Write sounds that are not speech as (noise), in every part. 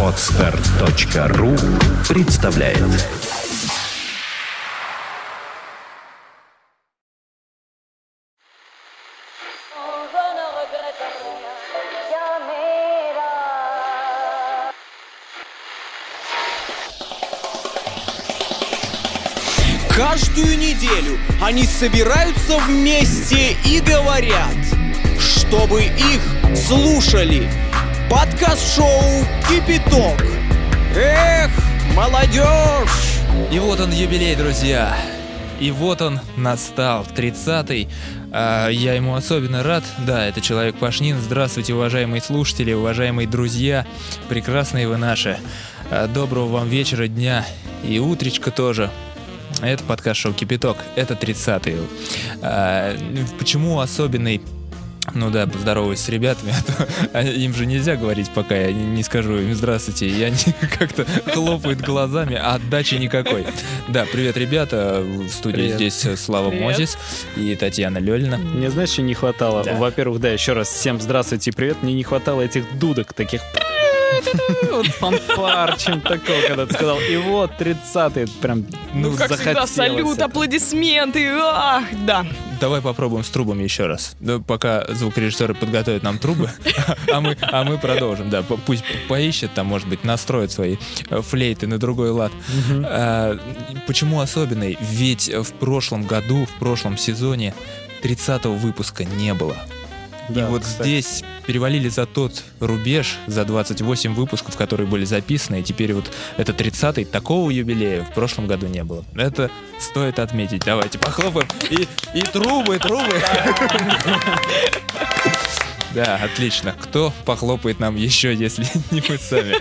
Отстар.ру представляет Каждую неделю они собираются вместе и говорят, чтобы их слушали. Подкаст-шоу «Кипяток». Эх, молодежь! И вот он юбилей, друзья. И вот он настал, 30-й. А, я ему особенно рад. Да, это Человек Пашнин. Здравствуйте, уважаемые слушатели, уважаемые друзья. Прекрасные вы наши. А, доброго вам вечера, дня и утречка тоже. Это подкаст шоу Кипяток. Это 30-й. А, почему особенный? Ну да, поздороваюсь с ребятами, а то (laughs) им же нельзя говорить, пока я не, скажу им здравствуйте. И они (laughs) как-то хлопают глазами, а отдачи никакой. Да, привет, ребята. В студии Привет. здесь Слава Привет. Мозис и Татьяна Лёлина. Мне знаешь, что не хватало? Да. Во-первых, да, еще раз всем здравствуйте, привет. Мне не хватало этих дудок таких. Вот фанфар, чем такого, когда ты сказал. И вот 30-й, прям, ну, Ну, как всегда, захотелось салют, это. аплодисменты. Ах, да. Давай попробуем с трубами еще раз. Да, пока звукорежиссеры подготовят нам трубы, а мы, а мы продолжим. Да, пусть поищет, там, может быть, настроит свои э, флейты на другой лад. А, почему особенный? Ведь в прошлом году, в прошлом сезоне 30-го выпуска не было. Да, и вот кстати. здесь перевалили за тот рубеж, за 28 выпусков, которые были записаны, и теперь вот это 30-й, такого юбилея в прошлом году не было. Это стоит отметить. Давайте похлопаем. И, и трубы, трубы. (laughs) Да, отлично. Кто похлопает нам еще, если (laughs) не мы сами?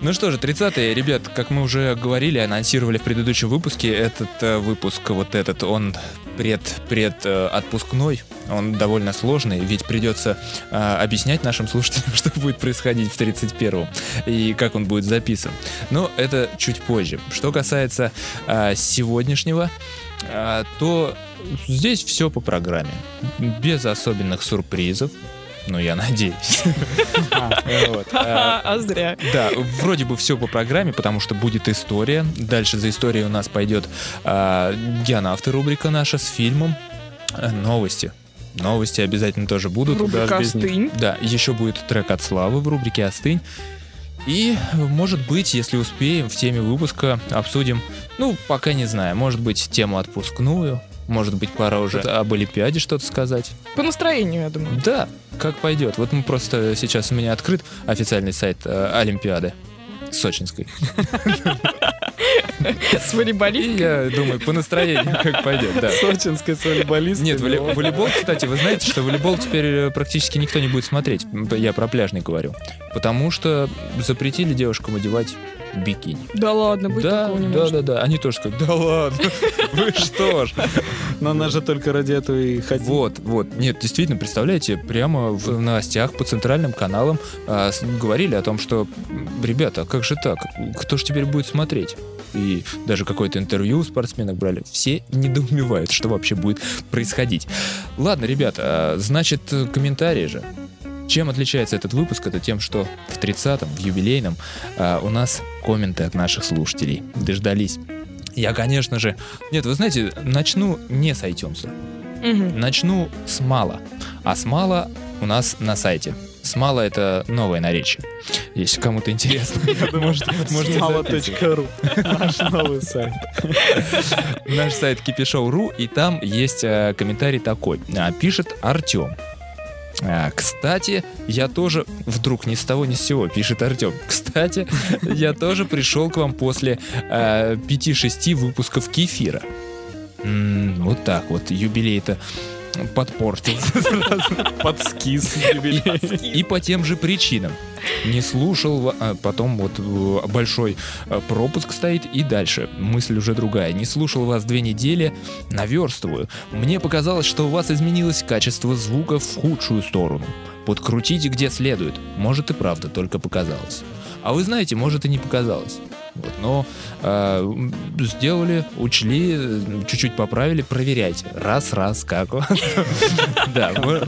Ну что же, 30-е, ребят, как мы уже говорили, анонсировали в предыдущем выпуске, этот э, выпуск, вот этот, он пред, пред э, отпускной, он довольно сложный, ведь придется э, объяснять нашим слушателям, (laughs) что будет происходить в 31-м и как он будет записан. Но это чуть позже. Что касается э, сегодняшнего, э, то здесь все по программе. Без особенных сюрпризов. Ну, я надеюсь. (laughs) А, А, зря. да, вроде бы все по программе, потому что будет история. Дальше за историей у нас пойдет а, геонавты рубрика наша с фильмом. А, новости. Новости обязательно тоже будут. Рубрика. «Остынь». Да, еще будет трек от Славы в рубрике «Остынь». И, может быть, если успеем, в теме выпуска обсудим, ну, пока не знаю, может быть, тему отпускную, может быть, пора уже об Олимпиаде что-то сказать. По настроению, я думаю. Да, как пойдет. Вот мы просто сейчас у меня открыт официальный сайт э, Олимпиады сочинской. С волейболисткой. я думаю, по настроению как пойдет, да. Сочинская с волейболисткой. Нет, воли- волейбол, кстати, вы знаете, что волейбол теперь э, практически никто не будет смотреть. Я про пляжный говорю. Потому что запретили девушкам одевать бикини. Да ладно, быть Да, такого не да, может. да, да. Они тоже сказали, да ладно, (laughs) вы что ж. Но она же только ради этого и ходила. Вот, вот. Нет, действительно, представляете, прямо в новостях по центральным каналам а, с- говорили о том, что, ребята, как же так? Кто же теперь будет смотреть? И даже какое-то интервью у спортсменок брали. Все недоумевают, что вообще будет происходить. Ладно, ребята, а, значит, комментарии же. Чем отличается этот выпуск? Это тем, что в 30-м, в юбилейном, а, у нас комменты от наших слушателей. Дождались. Я, конечно же... Нет, вы знаете, начну не с iTunes. Мгм. Начну с мала. А с мала у нас на сайте. Смала это новое наречие. Если кому-то интересно, может, (laughs) можете записывать. Мало.ру. Наш новый сайт. Наш сайт kipishou.ru, и там есть э, комментарий такой. А, Пишет Артем. А, Кстати, я тоже вдруг ни с того ни с сего, пишет Артем. Кстати, я тоже пришел к вам после э, 5-6 выпусков кефира. М, вот так вот, юбилей-то подпортил. (laughs) Подскис. И по тем же причинам. Не слушал, а потом вот э, большой э, пропуск стоит и дальше. Мысль уже другая. Не слушал вас две недели, наверстываю. Мне показалось, что у вас изменилось качество звука в худшую сторону. Подкрутите где следует. Может и правда, только показалось. А вы знаете, может и не показалось. Вот, но э, сделали, учли, чуть-чуть поправили, проверяйте. Раз, раз, как. (laughs) Да, мы-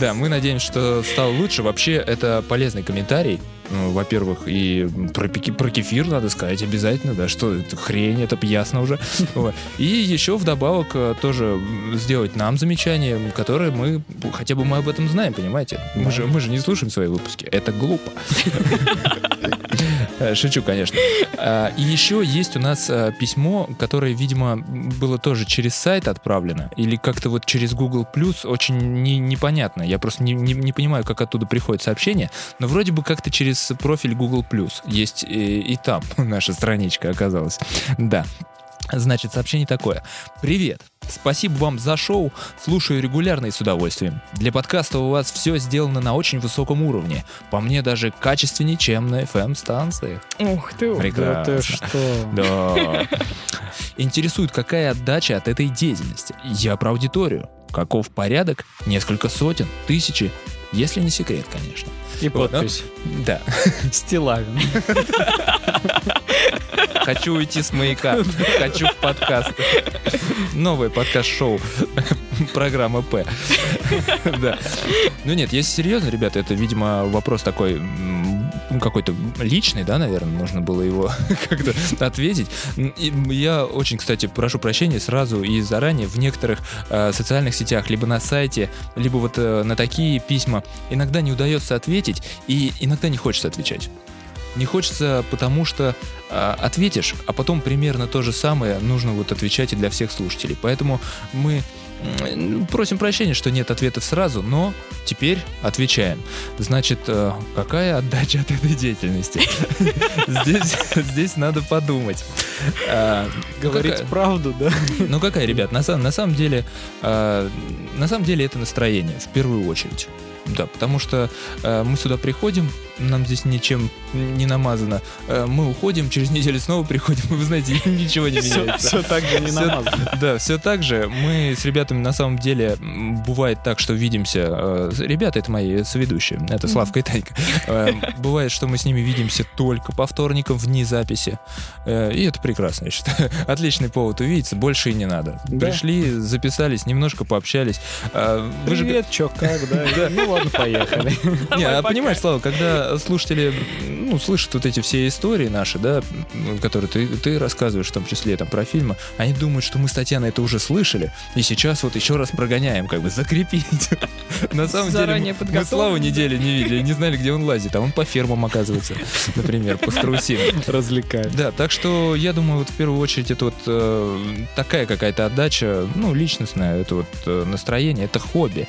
да, мы надеемся, что стало лучше. Вообще, это полезный комментарий. Ну, Во-первых, и про, про кефир надо сказать обязательно, да, что это хрень, это ясно уже. (laughs) И еще вдобавок э, тоже сделать нам замечание, которое мы, хотя бы мы об этом знаем, понимаете? Мы же, мы же не слушаем свои выпуски, это глупо. (laughs) Э, Шучу, конечно. А, И еще есть у нас э, письмо, которое, видимо, было тоже через сайт отправлено, или как-то вот через Google Plus, очень не- непонятно. Я просто не, не- не понимаю, как оттуда приходит сообщение, но вроде бы как-то через профиль Google Plus есть и, и там (laughs) наша страничка оказалась. Да. Значит, сообщение такое. Привет. Спасибо вам за шоу. Слушаю регулярно и с удовольствием. Для подкаста у вас все сделано на очень высоком уровне. По мне даже качественнее, чем на FM-станциях. Ух ты. Да Прекрасно. ты что? (laughs) Да. Интересует, какая отдача от этой деятельности. Я про аудиторию. Каков порядок? Несколько сотен, тысячи. Если не секрет, конечно. И Вот, ну, подпись. Да. (laughs) Стилавин. (laughs) Хочу уйти с маяка. Хочу в подкаст. Новое подкаст-шоу. Программа П. (laughs) Да. Ну нет, если серьезно, ребята, это, видимо, вопрос такой ну, какой-то личный, да, наверное, нужно было его (laughs) как-то ответить. И я очень, кстати, прошу прощения сразу и заранее в некоторых э, социальных сетях, либо на сайте, либо вот э, на такие письма иногда не удается ответить, и иногда не хочется отвечать. Не хочется, потому что а, ответишь, а потом примерно то же самое нужно вот отвечать и для всех слушателей. Поэтому мы просим прощения, что нет ответов сразу, но теперь отвечаем. Значит, э, какая отдача от этой деятельности? (laughs) Здесь, надо подумать. А, ну, Говорить правду, да? ну какая, ребят, на, самом- деле, э, на самом деле это настроение в первую очередь. Да, потому что э, мы сюда приходим, нам здесь ничем не намазано. Э, мы уходим, через неделю снова приходим, и вы знаете, (laughs) ничего не Все, меняется. так же не намазано. (laughs) Да, все так же. Мы с ребятами на самом деле бывает так, что видимся. э, Ребята, это мои соведущие. Это Славка и Танька. Э, Бывает, что мы с ними видимся только по вторникам вне записи. Э, И это прекрасно, я считаю. (laughs) Отличный повод увидеться, больше и не надо. Пришли, записались, немножко пообщались. Вы же- Привет, чё, как, да? Ладно, поехали. (laughs) не, а понимаешь, Слава, когда слушатели, ну, слышат вот эти все истории наши, да, которые ты, ты рассказываешь, в том числе там про фильмы, они думают, что мы с Татьяной это уже слышали, и сейчас вот еще раз прогоняем, как бы закрепить. (laughs) На самом деле мы-. Славу неделю не видели, не знали, где он лазит, а он по фермам оказывается, (laughs) например, по страусинам. Развлекают. Да, так что я думаю, вот в первую очередь это вот э, такая какая-то отдача, ну, личностная, это вот э, настроение, это хобби.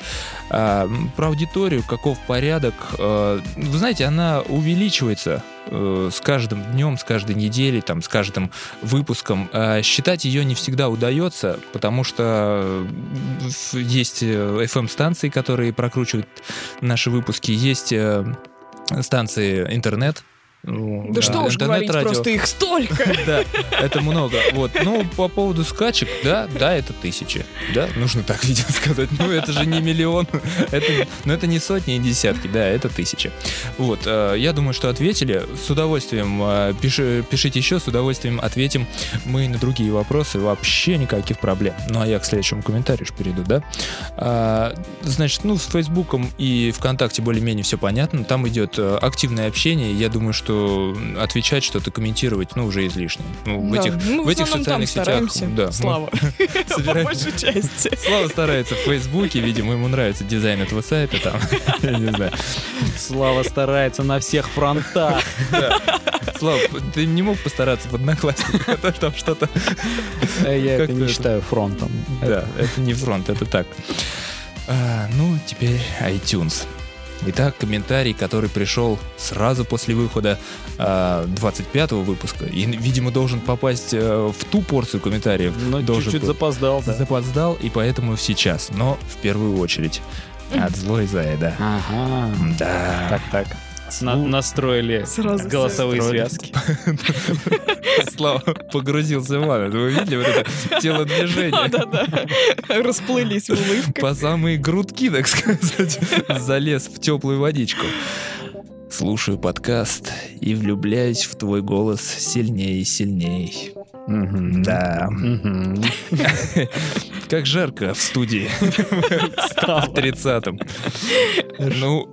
А, про аудиторию, каков порядок, э, вы знаете, она увеличивается э, с каждым днем, с каждой неделей, там, с каждым выпуском. А считать ее не всегда удается, потому что э, есть FM-станции, которые прокручивают наши выпуски, есть э, станции интернет. Ну, Да что уж говорить, просто их столько. (laughs) Да, это много. Вот. Ну, по поводу скачек, да, да, это тысячи. Да, нужно так, видимо, сказать. Ну, это же не миллион. Это, ну, это не сотни и десятки, да, это тысячи. Вот. э, Я думаю, что ответили. С удовольствием э, пиши- пишите еще, с удовольствием ответим мы на другие вопросы. Вообще никаких проблем. Ну, а я к следующему комментарию ж перейду, да? А, Значит, ну, с Фейсбуком и ВКонтакте более-менее все понятно. Там идет э, активное общение. Я думаю, что отвечать, что-то комментировать, ну, уже излишне. Ну, в Да, этих, ну, в этих основном там социальных сетях... стараемся. Да, Слава. (laughs) По большей части. Слава старается в Фейсбуке, видимо, ему нравится дизайн этого сайта там. (laughs) Я не знаю. Слава старается на всех фронтах. Слава, ты не мог постараться в одноклассниках, а там что-то... Э, Я это не считаю фронтом. Да, это не фронт, это так. А, ну, теперь iTunes. Итак, комментарий, который пришел сразу после выхода а, 25-го выпуска, и, видимо, должен попасть э, в ту порцию комментариев, Но должен чуть-чуть запоздал, да. запоздал, и поэтому сейчас, но в первую очередь от злой заеда. Ага. Да. Так, так. На- настроили Сразу голосовые Строили. связки. (laughs) Слава погрузился в ванну. Вы видели вот это телодвижение? Да-да. Расплылись в улыбках. По самые грудки, так сказать, (laughs) залез в теплую водичку. Слушаю подкаст и влюбляюсь в твой голос сильнее и сильнее. Да. Как жарко в студии. В 30-м. Ну,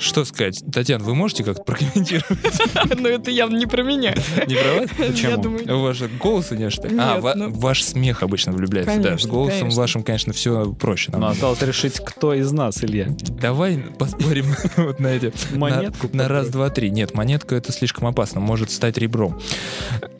что сказать? Татьяна, вы можете как-то прокомментировать? (laughs) Но это явно не про меня. Не про вас? Я Почему? думаю, же голос у нее что? А, ну- ваш смех обычно влюбляется. да, с голосом вашим, конечно, все проще. Но осталось решить, кто из нас, Илья. Давай поспорим (laughs) вот на эти... на- Монетку На, раз, два, три. Нет, монетка это слишком опасно. Может стать ребром.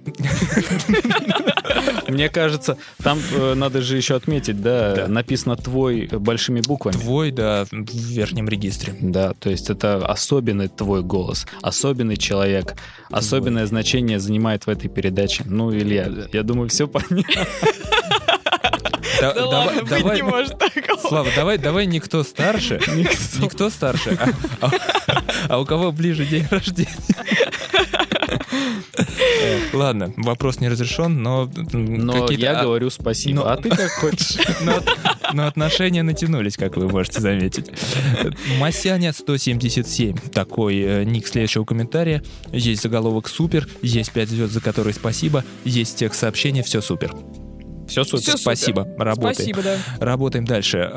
(laughs) (laughs) Мне кажется, там э, надо же еще отметить, да, Да. написано твой большими буквами. Твой, да, в верхнем регистре. Да, то есть это особенный твой голос, особенный человек, особенное значение занимает в этой передаче. Ну, Илья, я думаю, все понятно. (laughs) Да- да давай- ладно, быть давай- не может такого. Слава, давай, давай никто старше. (laughs) Никто старше. а- а- А у кого ближе день рождения? Э, Ладно, вопрос не разрешен, но Но я а- говорю спасибо. А ты как хочешь. Но, но отношения натянулись, как вы можете заметить. Масяня 177. Такой э, ник следующего комментария. Есть заголовок супер, есть 5 звезд, за которые спасибо, есть текст сообщения, все супер. Все супер. Всё супер. Спасибо, работаем. Спасибо, да. Работаем дальше.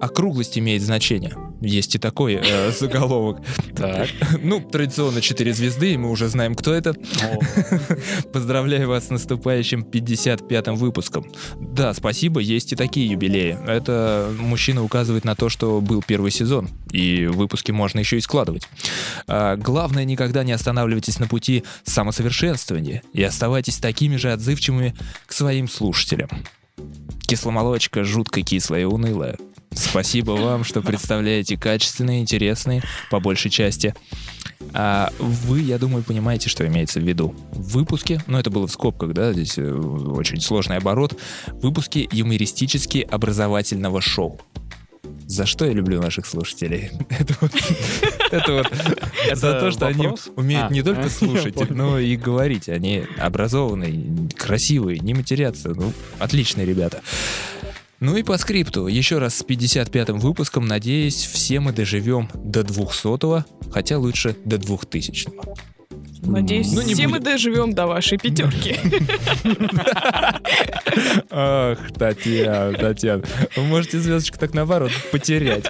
Округлость имеет значение. Есть и такой э, (laughs) заголовок. Так. (laughs) Ну, традиционно 4 звезды, и мы уже знаем, кто это. (laughs) Поздравляю вас с наступающим 55-м выпуском. Да, спасибо, есть и такие юбилеи. Это мужчина указывает на то, что был первый сезон, и выпуски можно еще и складывать. А, главное, никогда не останавливайтесь на пути самосовершенствования и оставайтесь такими же отзывчивыми к своим слушателям. Кисломолочка жутко кислая и унылая. Спасибо вам, что представляете качественные, интересные, по большей части. А вы, я думаю, понимаете, что имеется в виду. В выпуске, ну это было в скобках, да, здесь э, очень сложный оборот, выпуски юмористически образовательного шоу. За что я люблю наших слушателей? (laughs) Это вот, это вот за то, что они умеют А, не только (laughs) я слушать, но и говорить. Они образованные, красивые, не матерятся. Ну, отличные ребята. Ну и по скрипту, еще раз с 55-м выпуском, надеюсь, все мы доживем до 200-го, хотя лучше до 2000-го. Надеюсь, Ну, все будем. мы доживем до вашей пятерки. Ах, Татьяна, Татьяна, вы можете звездочку так наоборот потерять.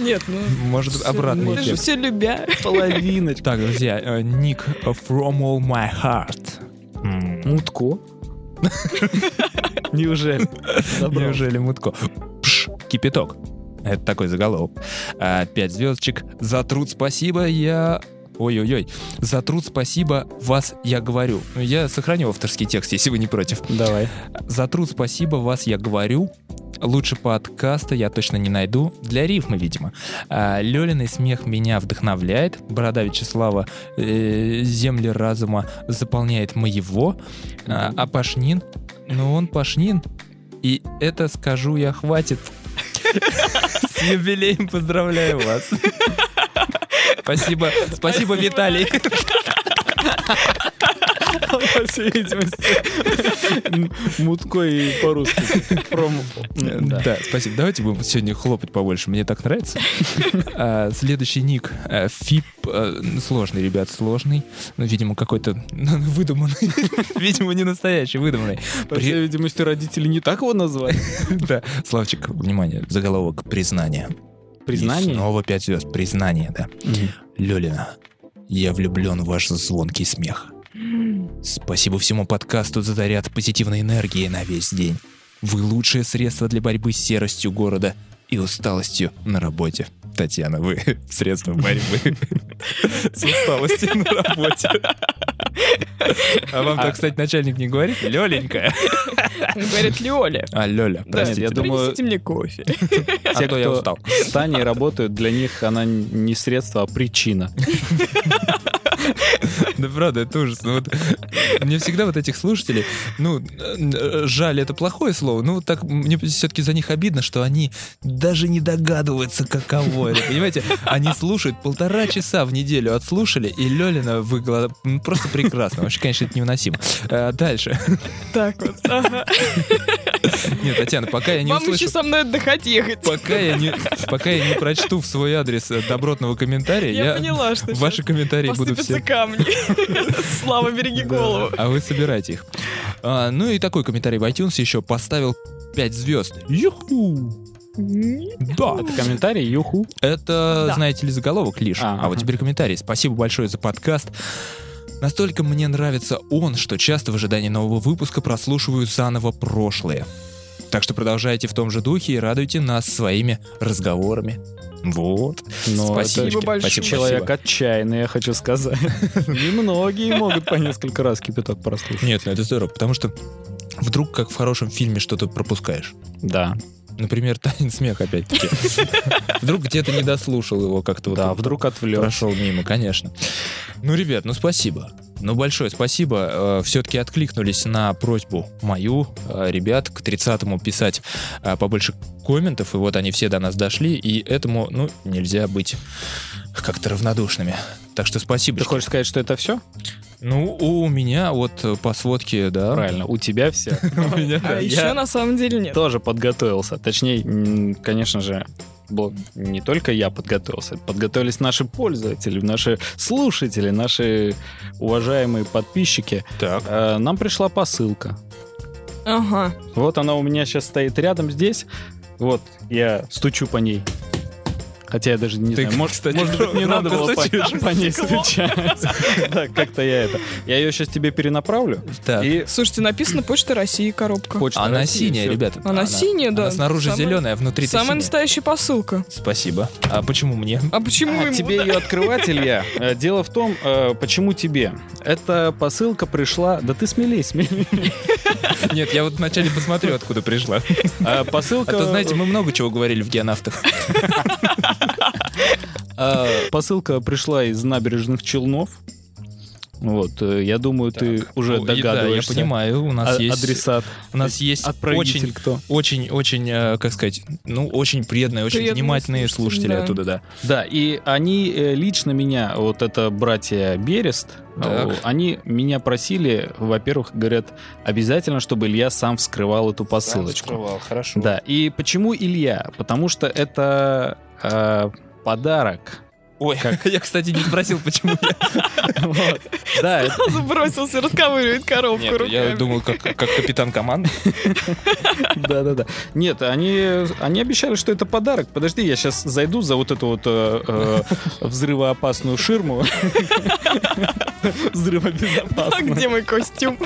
Нет, ну... Может, всё, обратный Мы же все любя. Половиночка. Так, друзья, э, ник From All My Heart. Мутко. (laughs) Неужели? Неужели мутко? Пш, кипяток. Это такой заголовок. А, Пять звездочек. За труд спасибо, я... Ой-ой-ой. За труд спасибо, вас я говорю. Я сохраню авторский текст, если вы не против. Давай. За труд спасибо, вас я говорю. Лучше подкаста я точно не найду. Для рифмы, видимо. А, Лёлиный смех меня вдохновляет. Борода Вячеслава э, земли разума заполняет моего. А, а Пашнин, ну он Пашнин. И это, скажу я, хватит. (laughs) С юбилеем поздравляю вас. Спасибо, спасибо, Виталий. По всей видимости. Мутко и по-русски. Да. Спасибо. Давайте будем сегодня хлопать побольше, мне так нравится. А, Следующий ник. э, Фип. э, Сложный, ребят, сложный. Ну, видимо, какой-то выдуманный. (laughs) Видимо, не настоящий, выдуманный. По всей видимости, родители не так его назвали. (laughs) Да. Славчик, внимание, заголовок «Признание». Признание? И снова пять звезд. Признание, да. Лёлина, я влюблен в ваш звонкий смех. Спасибо всему подкасту за заряд позитивной энергии на весь день. Вы лучшее средство для борьбы с серостью города и усталостью на работе. Татьяна, вы (laughs) средство борьбы с усталостью на работе. А вам так, кстати, начальник не говорит? Лёленька. Говорит Лёля. А, Лёля, простите. я думаю- принесите мне кофе. А Те, то я кто устал. с Таней работают, для них она не средство, а причина. Да правда, это ужас. Ну, вот, (laughs) мне всегда вот этих слушателей, ну, э, жаль, это плохое слово, но так мне все-таки за них обидно, что они даже не догадываются, каково это. Понимаете, они слушают полтора часа в неделю отслушали, и Лёлина выглядела м, просто прекрасно. Вообще, конечно, это невыносимо. А, Дальше. Так вот. ага. Нет, Татьяна, пока я не Вам еще услышу... со мной отдыхать ехать. Пока я не, пока я не прочту в свой адрес э, добротного комментария, Я я, поняла, что ваши комментарии будут все... камни. (laughs) Слава, береги голову. А вы собирайте их. А, ну и такой комментарий в iTunes еще поставил 5 звезд. Юху! Да. Это комментарий, юху. Это, Да. знаете ли, заголовок лишь. А, А, вот теперь комментарий. Спасибо большое за подкаст. Настолько мне нравится он, что часто в ожидании нового выпуска прослушиваю заново прошлые. Так что продолжайте в том же духе и радуйте нас своими разговорами. Вот. Но спасибо. это большое. спасибо, Человек спасибо. отчаянный, я хочу сказать. (laughs) Немногие могут по несколько раз кипяток прослушать. Нет, ну это здорово, потому что вдруг, как в хорошем фильме, что-то пропускаешь. Да, Например, (laughs) танец смех опять-таки. (laughs) Вдруг где-то не дослушал его как-то. да, вдруг отвлек. Прошел мимо, конечно. Ну, ребят, ну спасибо. Ну, большое спасибо. Все-таки откликнулись на просьбу мою, э, ребят, к 30-му писать э, побольше комментов, и вот они все до нас дошли, и этому, ну, нельзя быть как-то равнодушными. Так что спасибо. Ты хочешь сказать, что это все? Ну, у меня вот э, по сводке, да. Правильно, у тебя все. (laughs) У меня, А еще на самом деле нет. Тоже подготовился. Точнее, конечно же, был- не только я подготовился, подготовились наши пользователи, наши слушатели, наши уважаемые подписчики. Так. Э, Нам пришла посылка. Ага. Вот она у меня сейчас стоит рядом здесь. Вот, я стучу по ней. Хотя я даже не Ты, знаю, может, кстати, может быть, не громко надо было по, ней стучать. (laughs) Да, как-то я это. Я ее сейчас тебе перенаправлю. Так. И Слушайте, написано Почта России коробка. почта Она синяя, ребята. Она синяя, да. Снаружи зеленая, а внутри Самая настоящая посылка. Спасибо. А почему мне? А почему А, тебе ее (laughs) открывать, Илья. Э, Дело в том, э, почему тебе. Эта посылка пришла... Да ты смелей, смелей. (laughs) Нет, я вот вначале посмотрю, откуда пришла. А А Посылка... то, знаете, мы много чего говорили в геонавтах. А, Посылка пришла из набережных Челнов. Вот, э, я думаю, ты уже Ну, и Да, я догадываешься. понимаю, у нас А- есть... Адресат. У нас есть Отправитель очень, кто? очень, очень, э, как сказать, ну, очень преданные, очень Преданные внимательные слушатели, да. оттуда, да. Да, и они э, лично меня, вот это братья Берест, Так. они меня просили, во-первых, говорят, обязательно, чтобы Илья сам вскрывал эту посылочку. хорошо. Да, и почему Илья? Потому что это э, подарок. Ой, (laughs) я, кстати, не спросил, почему я. (laughs) Да, Сразу бросился расковыривать коробку руками. я думал, как, как капитан команды. да, да, да. Нет, они, обещали, что это подарок. Подожди, я сейчас зайду за вот эту вот э, э, взрывоопасную ширму. А (laughs) Взрывобезопасную. где мой костюм?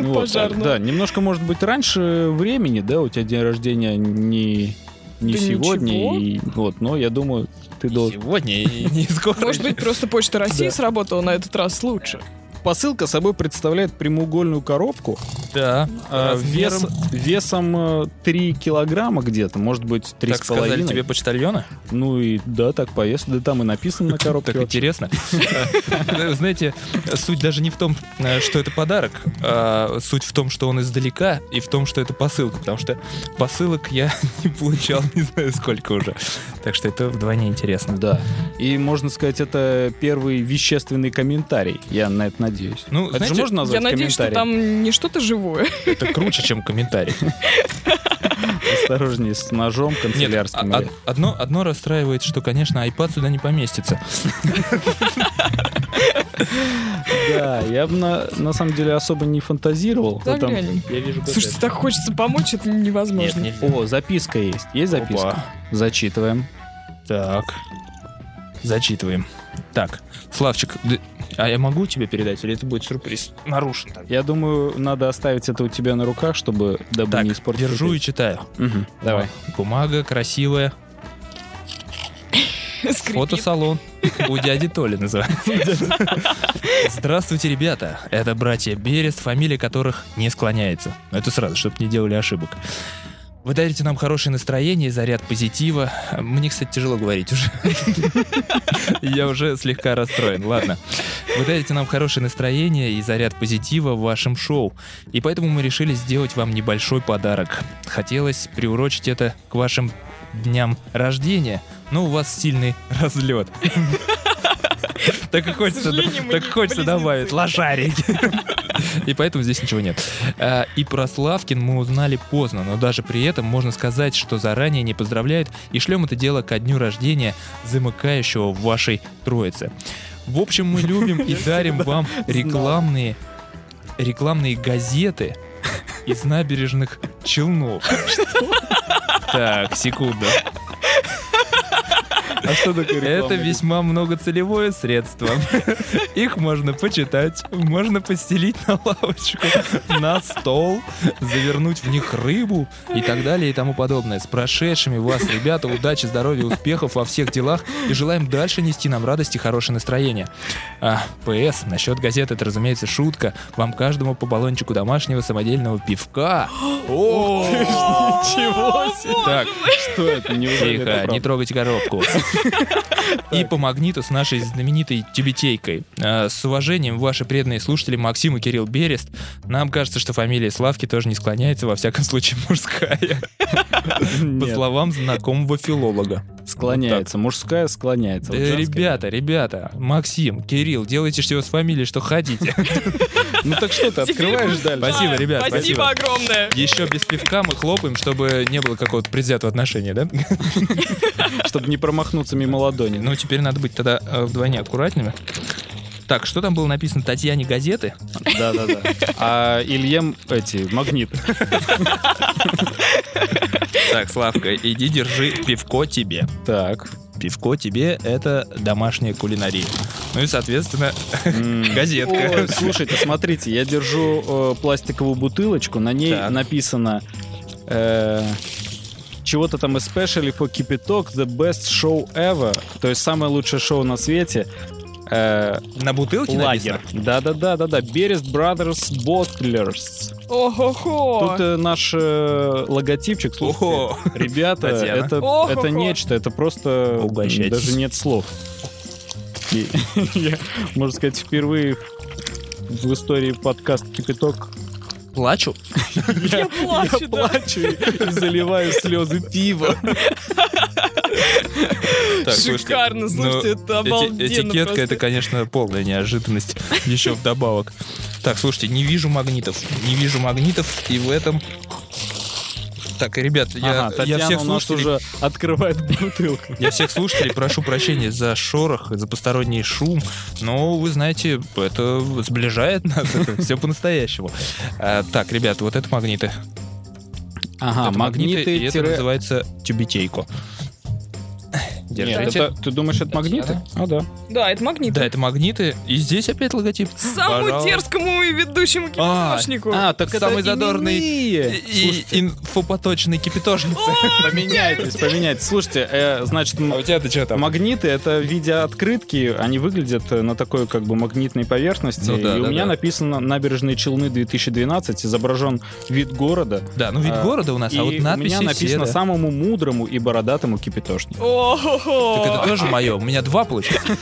Вот, пожарного? Да, немножко, может быть, раньше времени, да, у тебя день рождения не, не Да сегодня, ничего. и, вот, но я думаю, ты должен... Сегодня и (laughs) не скоро. Может быть, просто Почта России сработала на этот раз лучше. Посылка собой представляет прямоугольную коробку Да. э, размером, вес- весом э, 3 килограмма где-то, может быть, так сказали 3,5. тебе почтальона? Ну и да, так поезд, да там и написано на (laughs) коробке. Так интересно. Э, Знаете, суть даже не в том, э, что это подарок, а суть в том, что он издалека, и в том, что это посылка, потому что посылок я (laughs) не получал не знаю сколько уже. Так что это вдвойне интересно. Да. И можно сказать, это первый вещественный комментарий. Я на это надеюсь. Ну, это знаете, же можно назвать Я надеюсь, что там не что-то живое. (laughs) это круче, чем комментарий. Осторожнее с ножом Нет, канцелярским. а- или- а- одно, одно расстраивает, что, конечно, iPad сюда не поместится. Да, я бы на, на самом деле особо не фантазировал. Заглянем. Я вижу Слушайте, так хочется помочь, это невозможно. Нет. О, записка есть. Есть записка? Опа. Зачитываем. Так. Зачитываем. Так, Славчик, а я могу тебе передать, или это будет сюрприз? Нарушен. так. Я думаю, надо оставить это у тебя на руках, чтобы дабы Так, не испортить. держу и читаю. Мгм, Давай. Бумага красивая. Скрипит. Фотосалон. У дяди Толи называется. Здравствуйте, ребята. Это братья Берест, фамилия которых не склоняется. Но это сразу, чтобы не делали ошибок. Вы дарите нам хорошее настроение заряд позитива. Мне, кстати, тяжело говорить уже. Я уже слегка расстроен. Ладно. Вы дарите нам хорошее настроение и заряд позитива в вашем шоу. И поэтому мы решили сделать вам небольшой подарок. Хотелось приурочить это к вашим дням рождения, но у вас сильный (laughs) разлет. Так и хочется, так хочется добавить лошарики. И поэтому здесь ничего нет. А, И про Славкин мы узнали поздно, но даже при этом можно сказать, что заранее не поздравляют и шлем это дело ко дню рождения замыкающего в вашей троице. В общем, мы любим и (laughs) дарим вам рекламные рекламные газеты из набережных Челнов. (laughs) Так, секунду. А что такое Это весьма многоцелевое средство. (laughs) Их можно почитать, можно постелить на лавочку, на стол, завернуть в них рыбу и так далее и тому подобное. С прошедшими вас, ребята, удачи, здоровья, успехов во всех делах и желаем дальше нести нам радость и хорошее настроение. А, ПС, насчет газет это, разумеется, шутка. Вам каждому по баллончику домашнего самодельного пивка. О, Ничего себе! Так, Что это? Тихо, не трогайте коробку. И по магниту с нашей знаменитой тюбетейкой. А, С уважением, ваши преданные слушатели Максим и Кирилл Берест. Нам кажется, что фамилия Славки тоже не склоняется, во всяком случае, мужская. По словам знакомого филолога. склоняется. Мужская склоняется. Э, Ребята, ребята, Максим, Кирилл, делайте что с фамилией, что хотите. Ну так что, ты открываешь дальше? Спасибо, ребят, Спасибо спасибо. огромное. Еще без пивка мы хлопаем, чтобы не было какого-то предвзятого отношения, да? Чтобы не промахнуться мимо ладони. Ну, теперь надо быть тогда э, вдвойне аккуратными. Так, что там было написано? Татьяне газеты? Да-да-да. А Ильем эти, магниты. Так, Славка, иди держи пивко тебе. Так. Пивко тебе — это домашняя кулинария. Ну и, соответственно, газетка. Ой, слушайте, смотрите, я держу э, пластиковую бутылочку, на ней Так. написано э, чего-то там especially for Кипяток, the best show ever, то есть самое лучшее шоу на свете. Э, На бутылке написано? Да-да-да-да-да. Beres Brothers Bottlers. Ого-го. Тут э, наш э, логотипчик, слушайте, Ого. ребята, Татьяна. это, Ох, это нечто, это просто Угощайтесь. даже нет слов. И (laughs) я, можно сказать, впервые в, в истории подкаст «Кипяток» Плачу. Я плачу, плачу и заливаю слезы пива. Шикарно, ну, слушайте, это обалденно Этикетка это, конечно, полная неожиданность. (laughs) Еще вдобавок. Так, слушайте, не вижу магнитов. Не вижу магнитов, и в этом. Так, ребят, я, Ага, я всех слушателей уже открывает бутылку. Я всех слушателей прошу прощения за шорох, за посторонний шум, но вы знаете, это сближает нас, это (laughs) все по-настоящему. А, так, ребят, вот это магниты. Ага, это магниты, магниты. и это называется тюбетейко. Нет, Держите. это- ты думаешь, это магниты? А, да. Да, это магнит. Да, это магниты, и здесь опять логотип. Самому Пожалуйста. дерзкому и ведущему А, киношнику. А, так это Самый задорный именные. И инфопоточный кипятожница. Поменяйтесь, поменяйтесь. Слушайте, э, значит, А у тебя-то что там? Магниты это в виде открытки, они выглядят э, на такой как бы магнитной поверхности. Ну да, и у меня да. написано набережные Челны 2012, изображен вид города. Да, ну вид А, города у нас, а вот у надписи меня все, написано да. самому мудрому и бородатому кипятошнику. Так это тоже мое, у меня два получается.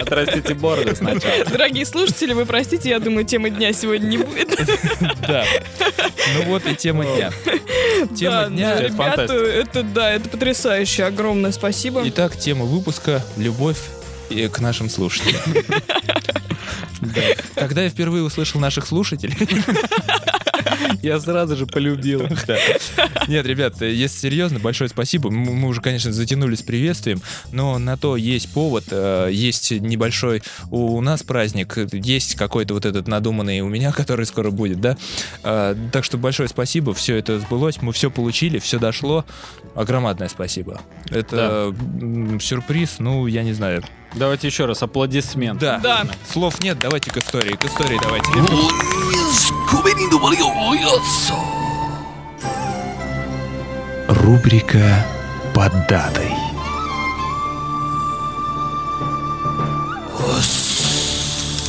Отрастите бороды сначала. Дорогие слушатели, вы простите, я думаю, темы дня сегодня не будет. Да. Ну вот и тема дня. Тема Да, дня. ну, это ребята, это да, это потрясающе. Огромное спасибо. Итак, тема выпуска «Любовь э, к нашим слушателям». (laughs) Когда я впервые услышал наших слушателей... (laughs) Я сразу же полюбил. Да. (laughs) Нет, ребят, если серьезно, большое спасибо. Мы уже, конечно, затянули с приветствием, но на то есть повод, э, есть небольшой у нас праздник, есть какой-то вот этот надуманный у меня, который скоро будет, да? Э, Так что большое спасибо, все это сбылось, мы все получили, все дошло. Огромадное спасибо. Это м, сюрприз, ну, я не знаю. Давайте еще раз аплодисмент. Да. Да. Слов нет, давайте к истории, к истории давайте. Рубрика «Под датой».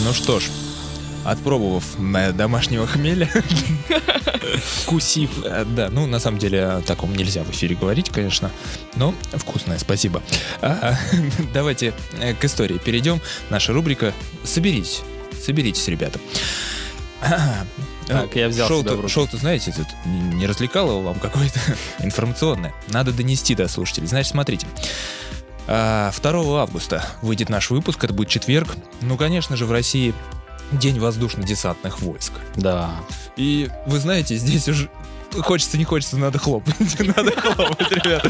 Ну что ж, отпробовав э, домашнего хмеля, Вкусив. Э, Да, ну на самом деле о таком нельзя в эфире говорить, конечно, но вкусное, спасибо. А, (laughs) Давайте э, к истории перейдем. Наша рубрика «Соберитесь». Соберитесь, ребята. А, Так, я взял Шоу-то, шоу-то, знаете, тут не развлекало вам какое-то (laughs) информационное. Надо донести до слушателей. Значит, смотрите. А, 2 августа выйдет наш выпуск, это будет четверг. Ну, конечно же, в России День воздушно-десантных войск. Да. И вы знаете, здесь уже хочется, не хочется, надо хлопать. (laughs) Надо хлопать, ребята.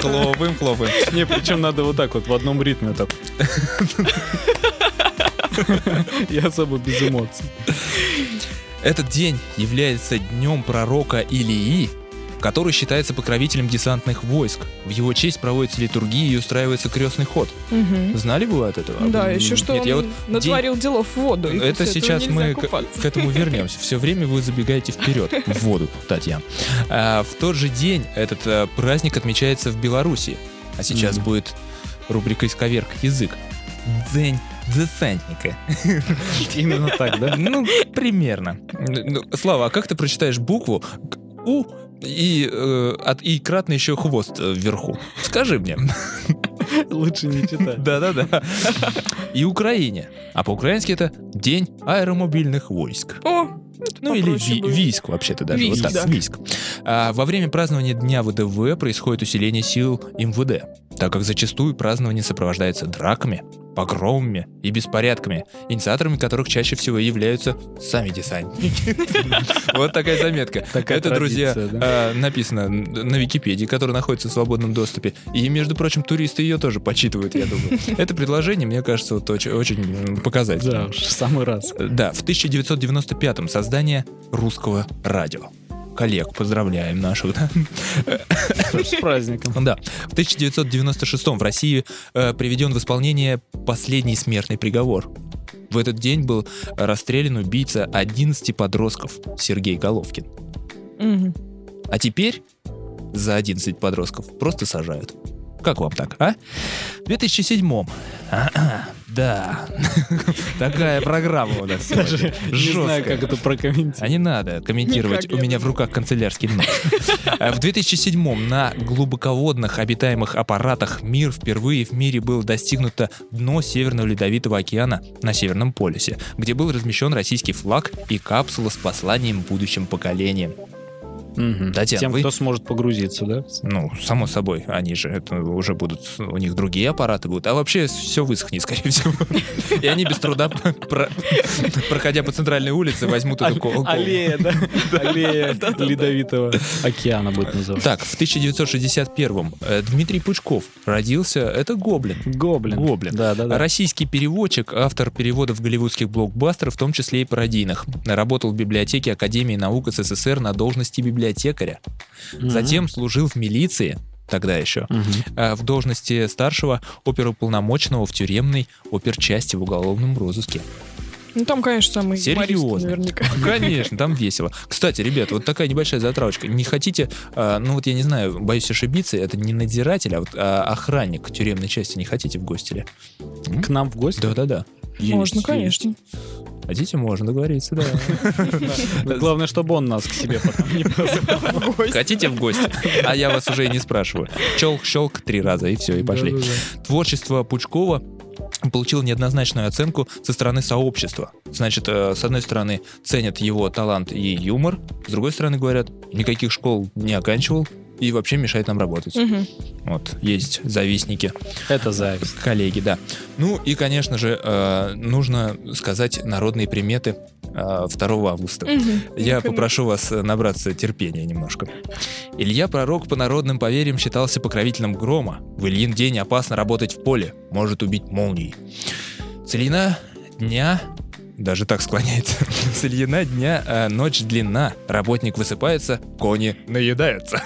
Хлопаем, хлопаем. Не, причем надо вот так вот в одном ритме так. (laughs) И особо без эмоций. Этот день является днем пророка Илии, который считается покровителем десантных войск. В его честь проводится литургия и устраивается крестный ход. Мгм. Знали вы от этого? Да, М, еще что Нет, он я вот натворил делов в воду. и Это сейчас мы к, купаться. к этому вернемся. (laughs) Все время вы забегаете вперед, в воду, Татьяна. А, в тот же день этот а, праздник отмечается в Беларуси. А сейчас Мгм. будет рубрика «Исковерк язык». День десантника. (laughs) Именно так, да? Ну, примерно. Ну, Слава, а как ты прочитаешь букву к- У и, э, от, и кратно еще хвост э, вверху? Скажи мне. (laughs) Лучше не читать. (laughs) Да-да-да. И Украине. А по-украински это День аэромобильных войск. О, Ну или ви- вийск вообще-то даже. Вийск, вот так, да. вийск. А, во время празднования Дня ВДВ происходит усиление сил МВД, так как зачастую празднование сопровождается драками, погромами и беспорядками, инициаторами которых чаще всего являются сами десантники. (laughs) Вот такая заметка. Это, друзья, а, написано на Википедии, которая находится в свободном доступе. И, между прочим, туристы ее тоже почитывают, я думаю. Это предложение, мне кажется, вот очень показательное. Да в самый раз. Да, в 1995-м создание русского радио. Коллег, поздравляем наших, да? С праздником. Да. В 1996-м в России э, приведен в исполнение последний смертный приговор. В этот день был расстрелян убийца 11 подростков Сергей Головкин. Мгм. А теперь за 11 подростков просто сажают. Как вам так, а? В 2007-м. А-а, Да. (laughs) Такая программа у нас сегодня. Не знаю, как это прокомментировать. А не надо комментировать, Никак, у меня в руках канцелярский нож. (laughs) В 2007 на глубоководных обитаемых аппаратах мир впервые в мире было достигнуто дно Северного Ледовитого океана на Северном полюсе, где был размещен российский флаг и капсула с посланием будущим поколениям. Мгм. Татьяна, Тем, вы- кто сможет погрузиться, да? Ну, само собой, они же это уже будут, у них другие аппараты будут, а вообще все высохнет, скорее всего. И они без труда, про- проходя по центральной улице, возьмут эту ко- ко- Аллея, да? (laughs) Аллея Ледовитого океана будет называться. Так, в 1961-м э, Дмитрий Пучков родился, это Гоблин. Гоблин. Гоблин. Да, да, да. Российский переводчик, автор переводов голливудских блокбастеров, в том числе и пародийных. Работал в библиотеке Академии наук СССР на должности библиотекаря. Затем служил в милиции, тогда еще, Мгм. э, в должности старшего оперуполномоченного в тюремной оперчасти в уголовном розыске. Ну там, конечно, самый юморист Серьезно. наверняка. (laughs) Конечно, там весело. Кстати, ребят, вот такая небольшая затравочка. Не хотите, а, ну вот я не знаю, боюсь ошибиться, это не надзиратель, а вот а, охранник тюремной части не хотите в гости ли? К нам в гости? Да-да-да. Можно, Есть, конечно. есть. Хотите, можно договориться, да. Главное, чтобы он нас к себе потом не позвал. Хотите в гости? А я вас уже и не спрашиваю. Челк-щелк три раза, и все, и пошли. Творчество Пучкова получил неоднозначную оценку со стороны сообщества. Значит, э, с одной стороны, ценят его талант и юмор, с другой стороны, говорят, никаких школ не оканчивал и вообще мешает нам работать. Мгм. Вот, есть завистники, Это зависть. коллеги, да. Ну и, конечно же, э, нужно сказать народные приметы э, 2 августа. Мгм. Я попрошу вас э, набраться терпения немножко. Илья Пророк по народным поверьям считался покровителем грома. В Ильин день опасно работать в поле, может убить молнией. Целина дня даже так склоняется. (laughs) С дня а ночь длинна. Работник высыпается, кони наедаются.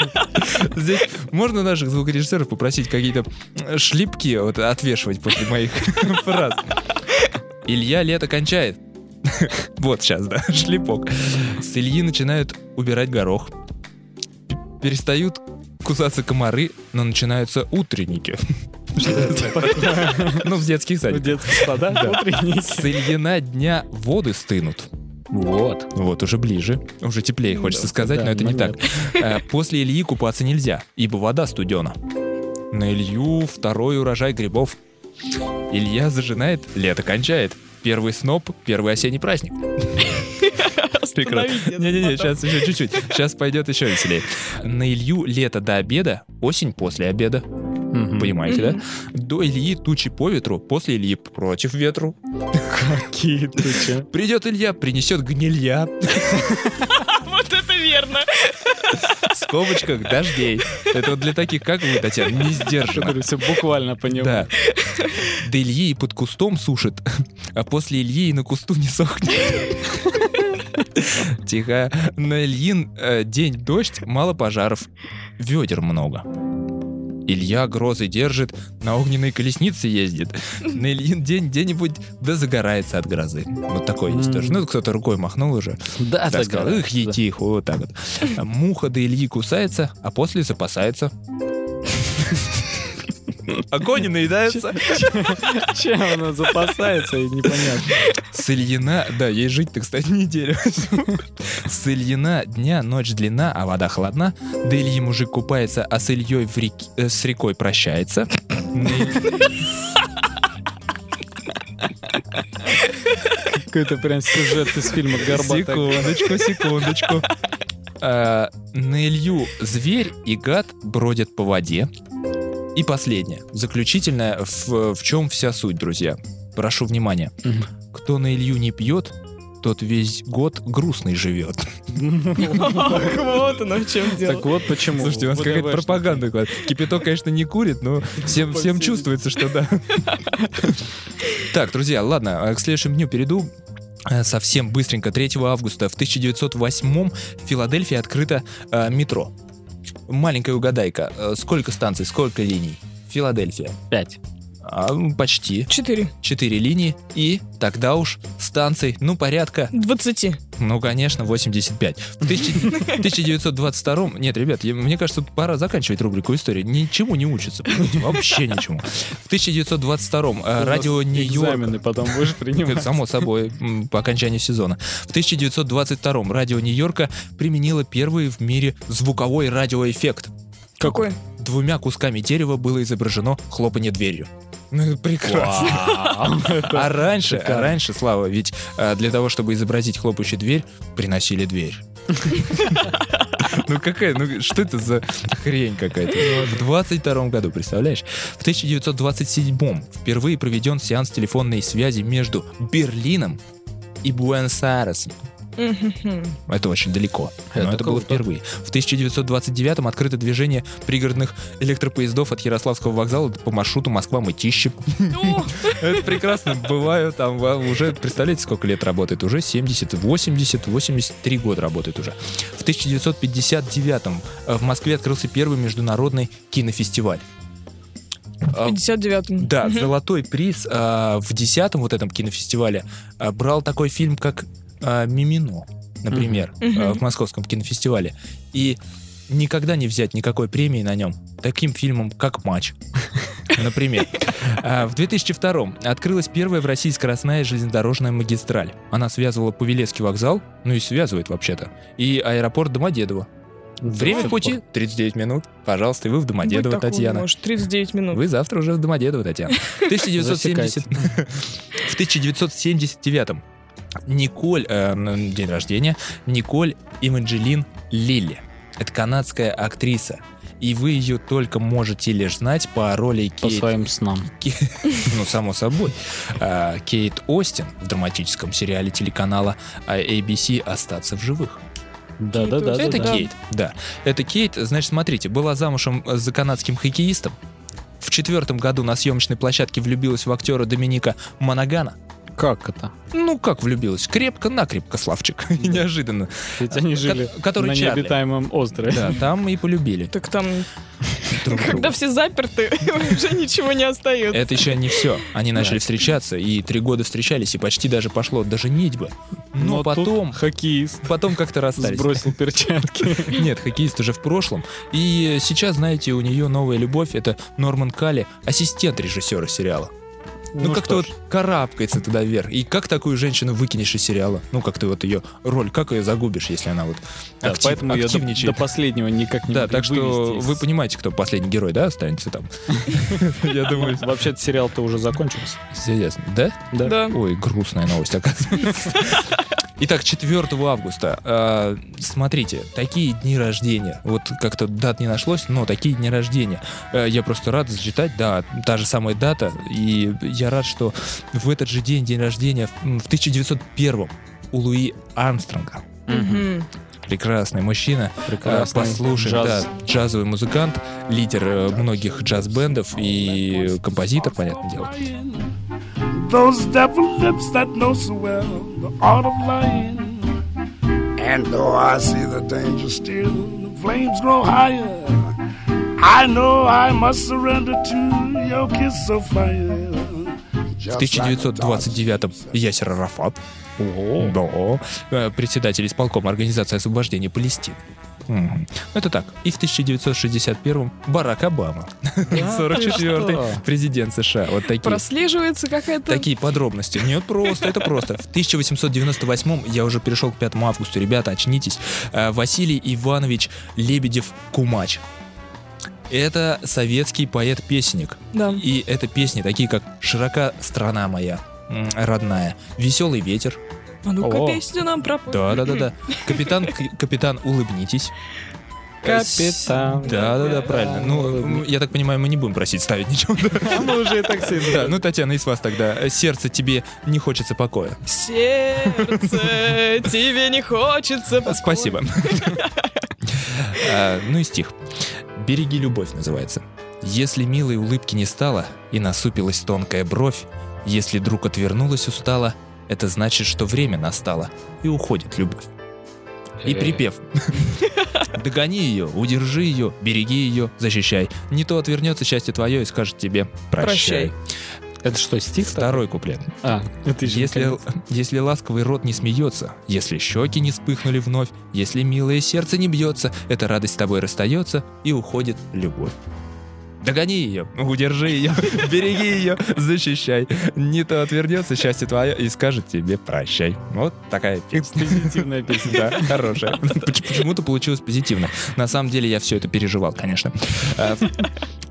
(laughs) Здесь можно наших звукорежиссеров попросить какие-то шлипки вот, отвешивать после моих (laughs) фраз. Илья лето кончает. Вот сейчас, да, шлепок. С Ильи начинают убирать горох. Перестают кусаться комары, но начинаются утренники. (laughs) Ну, в детских В садиках. детских садах Да. С Ильина дня воды стынут. Вот. Вот, уже ближе. Уже теплее, хочется Да, сказать, но это не так. (laughs) Э, После Ильи купаться нельзя, ибо вода студена. На Илью второй урожай грибов. Илья зажинает, лето кончает. Первый сноп, первый осенний праздник. (laughs) Это Не-не-не, сейчас еще чуть-чуть. Сейчас пойдет еще веселее. На Илью лето до обеда, осень после обеда. Мгм. Понимаете, Мгм. да? До Ильи тучи по ветру, после Ильи против ветру. Какие тучи. Придет Илья, принесет гнилья, (laughs) Вот это верно. в скобочках дождей. Это вот для таких, как вы, Татьяна, не сдержанно. Все буквально понимаю. Да. До Ильи и под кустом сушит, а после Ильи и на кусту не сохнет. Тихо. На Ильин э, день дождь, мало пожаров. Ведер много. Илья грозы держит, на огненной колеснице ездит. (laughs) На Ильин день где-нибудь да загорается от грозы. Вот такой есть тоже. Ну, кто-то рукой махнул уже. Да, Так сказал, их етих, вот так вот. Муха до Ильи кусается, а после запасается. (laughs) А кони наедаются. Чем она запасается, и непонятно. С Ильина, да, ей жить-то, кстати, неделю. С Ильина дня ночь длина, а вода холодна. Да Ильи мужик купается, а с Ильей э, с рекой прощается. Какой-то прям сюжет из фильма «Горбатая». Секундочку, секундочку. А, На Илью зверь и гад бродят по воде. И последнее, заключительное, в, в чем вся суть, друзья. Прошу внимания. Мгм. Кто на Илью не пьет, тот весь год грустный живет. Вот оно в чем дело. Так вот почему. Слушайте, у нас какая-то пропаганда. Кипяток, конечно, не курит, но всем, всем чувствуется, что да. Так, друзья, ладно, а к следующему дню перейду. Э, Совсем быстренько, 3 августа в 1908 в Филадельфии открыто э, метро. Маленькая угадайка. Э, Сколько станций, сколько линий? Филадельфия. Пять. А, м, почти. Четыре. Четыре линии. И тогда уж станций, ну, порядка Двадцати. ну, конечно, 85. В 1000 1922... (laughs) Нет, ребят, я- мне кажется, пора заканчивать рубрику «История». Ничему не понимаете? вообще ничему. В 1922 э, радио Нью-Йорк... Экзамены потом будешь (laughs) принимать. само собой, по окончании сезона. В 1922 радио Нью-Йорка применило первый в мире звуковой радиоэффект. Какой? Двумя кусками дерева было изображено хлопанье дверью. Ну, прекрасно. (laughs) А раньше, а раньше, Слава, ведь э, для того, чтобы изобразить хлопающую дверь, приносили дверь. (laughs) Ну какая, ну что это за хрень какая-то? В 22 году, представляешь? В 1927 впервые проведен сеанс телефонной связи между Берлином и Буэнос-Айресом. Это очень далеко. Но Это это было впервые. В 1929 открыто движение пригородных электропоездов от Ярославского вокзала по маршруту Москва-Мытищи. О, Это прекрасно. Бываю там уже, представляете, сколько лет работает? Уже 70, 80, 83 года работает уже. В 1959 в Москве открылся первый международный кинофестиваль. В 59-м. Да, золотой приз а, в десятом вот этом кинофестивале а, брал такой фильм, как а, «Мимино», например, Мгм. а, в московском кинофестивале. И никогда не взять никакой премии на нем таким фильмом, как «Матч». (laughs) Например. А, В 2002 открылась первая в России скоростная железнодорожная магистраль. Она связывала Павелецкий вокзал, ну и связывает вообще-то, и аэропорт Домодедово. Время Да. пути 39 минут. Пожалуйста, и вы в Домодедово, Татьяна. может. 39 минут. Вы завтра уже в Домодедово, Татьяна. (laughs) В 1970... (laughs) В 1979 Николь, э, день рождения, Николь Иманджелин Лилли. Это канадская актриса. И вы ее только можете лишь знать по роли По Кейт, своим снам. (laughs) ну, само собой, А, Кейт Остин в драматическом сериале телеканала а, ABC «Остаться в живых». Да, да, да. Это да. Кейт, да. Это Кейт, значит, смотрите, была замужем э, за канадским хоккеистом. В четвертом году на съемочной площадке влюбилась в актера Доминика Монагана. Как это? Ну, как влюбилась? Крепко-накрепко, Славчик. (laughs) Неожиданно. Ведь они Ко- жили который на Чарли. необитаемом острове. Да, там и полюбили Так там, (laughs) друг друга. когда все заперты, (laughs) уже ничего не остается. Это еще не все. Они начали встречаться, и три года встречались, и почти даже пошло до женитьбы. Но, тут потом, хоккеист потом как-то расстались. сбросил перчатки. Нет, хоккеист уже в прошлом. И сейчас, знаете, у нее новая любовь. Это Норман Калли, ассистент режиссера сериала. Ну, как-то вот карабкается туда вверх. И как такую женщину выкинешь из сериала? Ну, как ты вот ее роль, как ее загубишь, если она вот Да, актив- поэтому ее до, активничает? до последнего никак не да, так что из- вы понимаете, кто последний герой, да, останется там? (laughs) Я думаю, Вообще-то сериал-то уже закончился. Да? Да. Ой, грустная новость, оказывается. Итак, 4 августа. э, смотрите, такие дни рождения. Вот как-то дат не нашлось, но такие дни рождения. Э, я просто рад зачитать, да, та же самая дата. И я рад, что в этот же день, день рождения, в 1901 у Луи Армстронга. Мгм. Прекрасный мужчина. Прекрасный Э, Послушаем, джаз. да, джазовый музыкант, лидер э, многих джаз-бендов и композитор, понятное дело. Those devil lips that know so well the art of lying. And though I see the danger still, the flames grow higher. I know I must surrender to your kiss of fire. В 1929-м Ясер Арафат, да, э, председатель исполкома Организации освобождения Палестины. Ну, Это так. И в 1961-м Барак Обама, (laughs) 44-й президент США. Вот такие. Прослеживается какая-то... Такие подробности. Нет, просто, это просто. В 1898 я уже перешел к 5 августу. Ребята, очнитесь. Э, Василий Иванович Лебедев-Кумач. Это советский поэт-песенник. Да. И это песни такие, как «Широка страна моя», родная, «Веселый ветер», А ну-ка песню нам пропой. да-да-да-да, (laughs) «Капитан, капитан, улыбнитесь». Капитан. Да-да-да, правильно. Ну, я так понимаю, мы не будем просить ставить ничего. да? (laughs) Мы уже и так все Да, ну, Татьяна, из вас тогда. Сердце тебе не хочется покоя. Сердце, (laughs) тебе не хочется... покоя. Спасибо. А, Ну и стих. «Береги любовь» называется. Если милой улыбки не стало, и насупилась тонкая бровь, если друг отвернулась устала, это значит, что время настало, и уходит любовь. И припев. Догони ее, удержи ее, береги ее, защищай. Не то отвернется счастье твое и скажет тебе прощай. Прощай. Это что, стих? Второй куплет. А, это еще Если, если ласковый рот не смеется, если щеки не вспыхнули вновь, если милое сердце не бьется, эта радость с тобой расстается и уходит любовь. Догони ее, удержи ее, (laughs) береги ее, защищай. Не то отвернется счастье твое и скажет тебе прощай. Вот такая песня. Позитивная (laughs) песня. Да, хорошая. Поч- Почему-то получилось позитивно. На самом деле я все это переживал, конечно. А,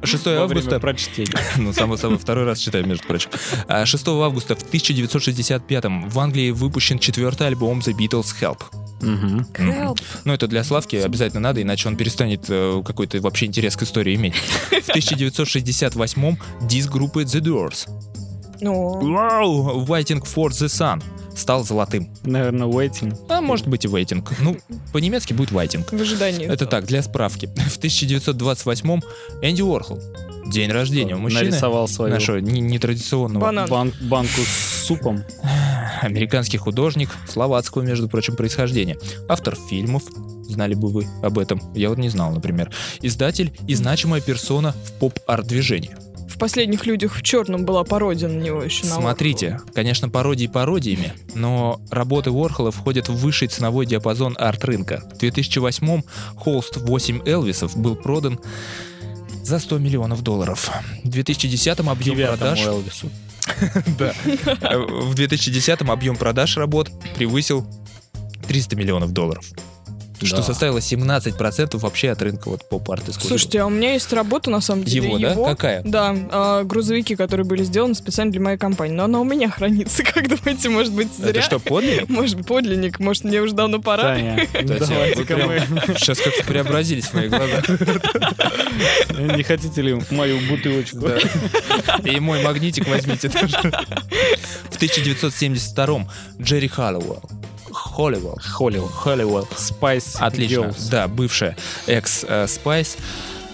6 Во время августа прочтения. (laughs) ну, само собой, второй раз читаю, между прочим. А, 6 августа в 1965-м в Англии выпущен четвертый альбом The Beatles Help. Help. Ну, это для Славки обязательно надо, иначе он перестанет э, какой-то вообще интерес к истории иметь. В 1968-м диск группы The Doors Ну, Wow, Waiting for the Sun стал золотым. Наверное, waiting. А может быть и Waiting. Ну, по-немецки будет Waiting. в ожидании. Это так, для справки. В 1928-м Энди Уорхол. День рождения у мужчины. Нарисовал свою Нашего не- нетрадиционного Банан. бан- банку с супом. Американский художник, словацкого, между прочим, происхождения. Автор фильмов, знали бы вы об этом, я вот не знал, например. Издатель и значимая персона в поп-арт-движении. В последних людях в черном была пародия на него еще на Смотрите, конечно, пародии пародиями, но работы Уорхола входят в высший ценовой диапазон арт-рынка. В 2008-м холст 8 Элвисов был продан за 100 миллионов долларов. В 2010-м объем Девятому продаж... Элвису. (laughs) Да. Э, В 2010-м объем продаж работ превысил 300 миллионов долларов. Что Да. составило 17% вообще от рынка вот поп-арт искусства. Слушайте, а у меня есть работа, на самом деле. Его, да? Какая? Да, а, грузовики, которые были сделаны специально для моей компании. Но она у меня (laughs) хранится. Как думаете, может быть, зря? это что, подлинник? (laughs) Может подлинник, может, мне уже давно пора. Таня, (laughs) давайте-ка мы... Сейчас как-то преобразились в моих глазах. Не хотите ли мою бутылочку? Да. И мой магнитик возьмите тоже. В 1972-м Джерри Халлоуэлл. Холливелл. Холливелл. Холливелл. Spice Отлично. Girls. Да, бывшая экс- Spice.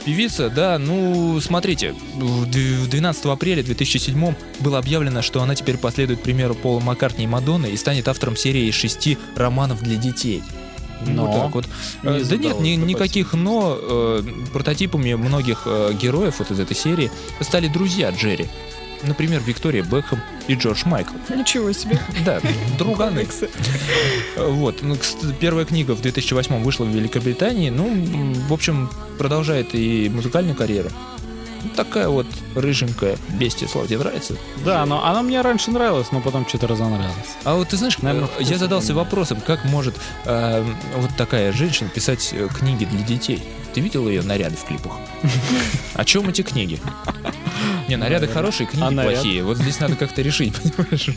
Певица, да, ну, смотрите, в д- в 12 апреля 2007 было объявлено, что она теперь последует примеру Пола Маккартни и Мадонны и станет автором серии из шести романов для детей. Но вот так вот. не Э, да задалось нет, ни- никаких но. э, прототипами многих э, героев вот из этой серии стали друзья Джерри. Например, Виктория Бекхэм и Джордж Майкл. Ничего себе. Да, друганы. Вот. Ну, первая книга в 2008 вышла в Великобритании. Ну, в общем, продолжает и музыкальную карьеру. Ну, Такая вот рыженькая бестия, Слава, тебе нравится? Да, но она мне раньше нравилась, но потом что-то разонравилась. А вот ты знаешь, Наверно, э, я задался вопросом, как может э, вот такая женщина писать э, книги для детей? Ты видел ее наряды в клипах? О чем эти книги? Не, наряды хорошие, книги А наряд? плохие. Вот здесь надо как-то решить, (laughs) понимаешь?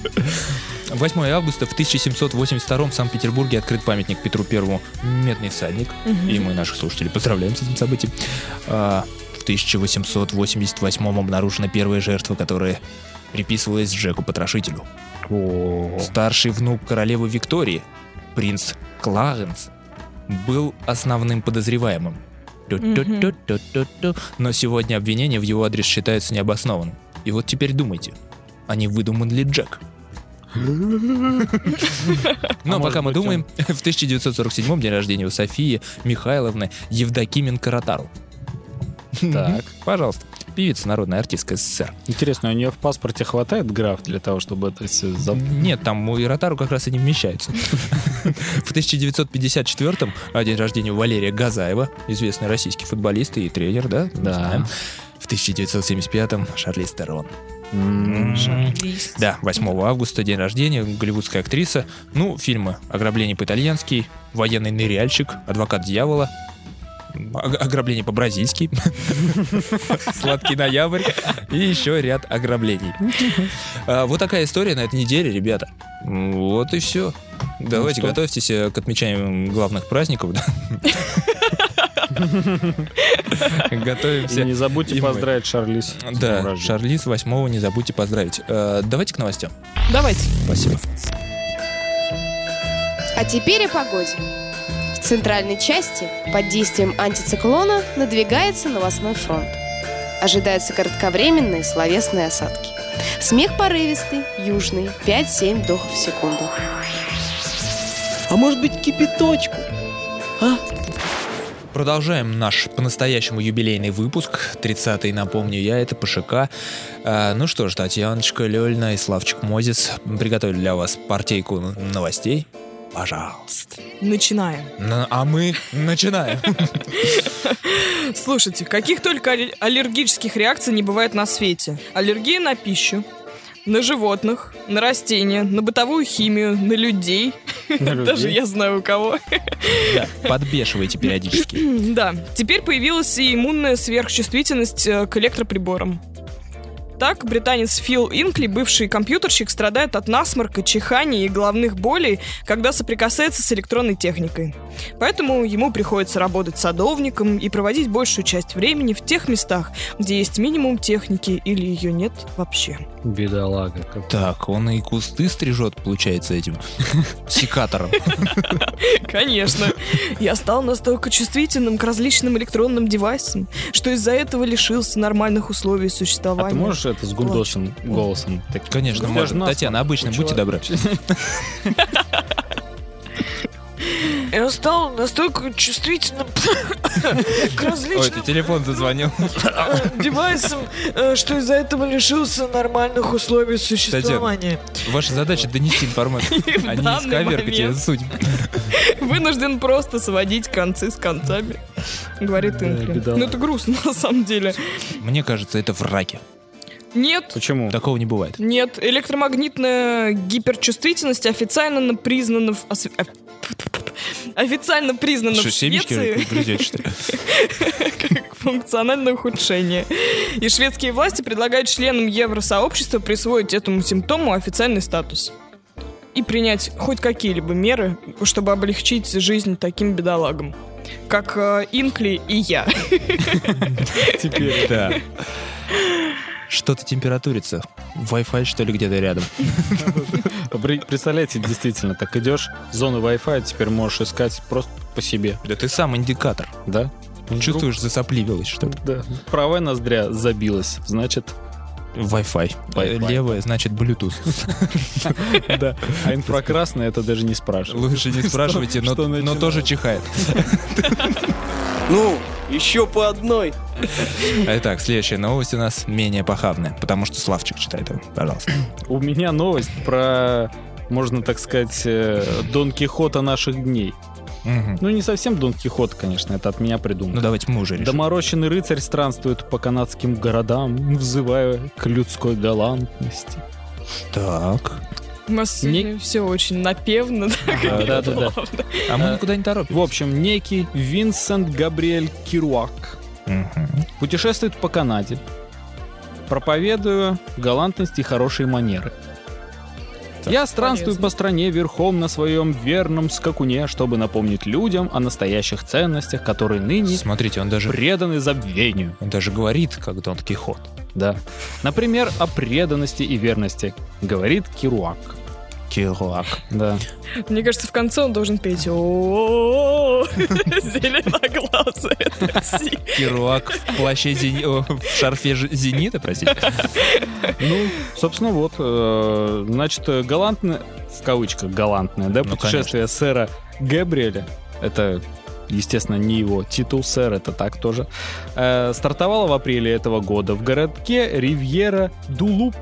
8 августа в 1782 в Санкт-Петербурге открыт памятник Петру Первому «Медный всадник». И мы наших слушателей поздравляем с этим событием. А, в 1888 обнаружена первая жертва, которая приписывалась Джеку Потрошителю. Старший внук королевы Виктории, принц Кларенс, был основным подозреваемым. Но сегодня обвинение в его адрес считается необоснованным. И вот теперь думайте, а не выдуман ли Джек? Но может пока мы думаем, (laughs) в 1947 день рождения у Софии Михайловны Евдокименко-Ротару. Так. Пожалуйста. Певица, народная артистка СССР. Интересно, у нее в паспорте хватает граф для того, чтобы это все зап- Нет, там у Иротару как раз и не вмещается. (laughs) В 1954-м а, день рождения у Валерия Газаева, известный российский футболист и тренер, да? Да. В 1975-м Шарлиз Терон. М, Да, 8 августа, день рождения, голливудская актриса. Ну, фильмы «Ограбление по-итальянски», «Военный ныряльщик», «Адвокат дьявола», «Ог- «Ограбление по-бразильски», (laughs) «Сладкий ноябрь» и еще ряд ограблений. А, Вот такая история на этой неделе, ребята. Вот и все. Давайте что? готовьтесь э, к отмечанию главных праздников. да. (laughs) И Готовимся. не забудьте И мы. поздравить Шарлиз. с днем Да. Шарлиз 8 не забудьте поздравить. Э, Давайте к новостям. Давайте. Спасибо. А теперь о погоде. В центральной части под действием антициклона надвигается новостной фронт. Ожидаются кратковременные словесные осадки. Смех порывистый, южный, 5-7 вдохов в секунду. А может быть кипяточку? А? Продолжаем наш по-настоящему юбилейный выпуск. 30-й, напомню я, это ПШК. А, ну что ж, Татьяночка Лёльна и Славчик Мозис приготовили для вас партейку новостей. Пожалуйста. Начинаем. А мы начинаем. Слушайте, каких только аллер- аллергических реакций не бывает на свете. Аллергия на пищу, на животных, на растения, на бытовую химию, на людей. На Даже я знаю у кого. Да, подбешивайте периодически. Да, теперь появилась и иммунная сверхчувствительность э, к электроприборам. Так, британец Фил Инкли, бывший компьютерщик, страдает от насморка, чихания и головных болей, когда соприкасается с электронной техникой. Поэтому ему приходится работать садовником и проводить большую часть времени в тех местах, где есть минимум техники или ее нет вообще. Бедолага. какой. Так, он и кусты стрижет, получается, этим секатором. (laughs) Конечно. Я стал настолько чувствительным к различным электронным девайсам, что из-за этого лишился нормальных условий А существования. ты можешь это с гундосом голосом? Конечно, можно. Татьяна, обычно, будьте добры. (laughs) Я стал настолько чувствительным к Ой, различным ты телефон зазвонил. девайсам, э, что из-за этого лишился нормальных условий существования. Ваша задача донести информацию, (laughs) а не исковеркать ее суть. (laughs) Вынужден просто сводить концы с концами, говорит Инкли. бедолага. Ну это грустно на самом деле. Мне кажется, это в раке. Нет, Почему? Такого не бывает. Нет, электромагнитная гиперчувствительность официально признана в официально признана Что, в семечки Швеции ли? (laughs) как функциональное ухудшение. И шведские власти предлагают членам евросообщества присвоить этому симптому официальный статус. И принять хоть какие-либо меры, чтобы облегчить жизнь таким бедолагам, как э, Инкли и я. Теперь да. (laughs) Что-то температурится. Wi-Fi, что ли, где-то рядом. (laughs) Представляете, действительно, так идешь, зоны Wi-Fi теперь можешь искать просто по себе, Да ты сам индикатор. да? Чувствуешь, засопливилось что-то. Да. Правая ноздря забилась, значит, Wi-Fi. Wi-Fi. Левая, значит, Bluetooth. (laughs) да. А инфракрасная это даже не спрашивает. Лучше не (laughs) спрашивайте, но что тоже чихает. Ну, еще по одной. Итак, следующая новость у нас менее похабная, потому что Славчик читает. ее. Пожалуйста. У меня новость про, можно так сказать, э, Дон Кихота наших дней. Ну, не совсем Дон Кихот, конечно, это от меня Ну придумано. давайте мы уже решим. Доморощенный рыцарь странствует по канадским городам, взывая к людской галантности. Так. У нас сегодня все очень напевно. да, Да, да, да. плавно. А мы никуда не торопимся. В общем, некий Винсент Габриэль Кируак путешествует по Канаде, проповедуя галантность и хорошие манеры. Я странствую полезно. по стране верхом на своем верном скакуне, чтобы напомнить людям о настоящих ценностях, которые ныне Смотрите, он даже, преданы забвению. он даже говорит, как Дон Кихот. Да. Например, о преданности и верности, говорит Кируак. Килуак. Да. Мне кажется, в конце он должен петь о (laughs) зеленоглазая Россия». Кируак в плаще в шарфе зенита, простите. Ну, собственно, вот. э, Значит, галантное, в кавычках галантное, да, Ну, путешествие сэра Габриэля, это естественно, не его титул, сэр, это так тоже, э, стартовало в апреле этого года в городке Ривьера Дулуп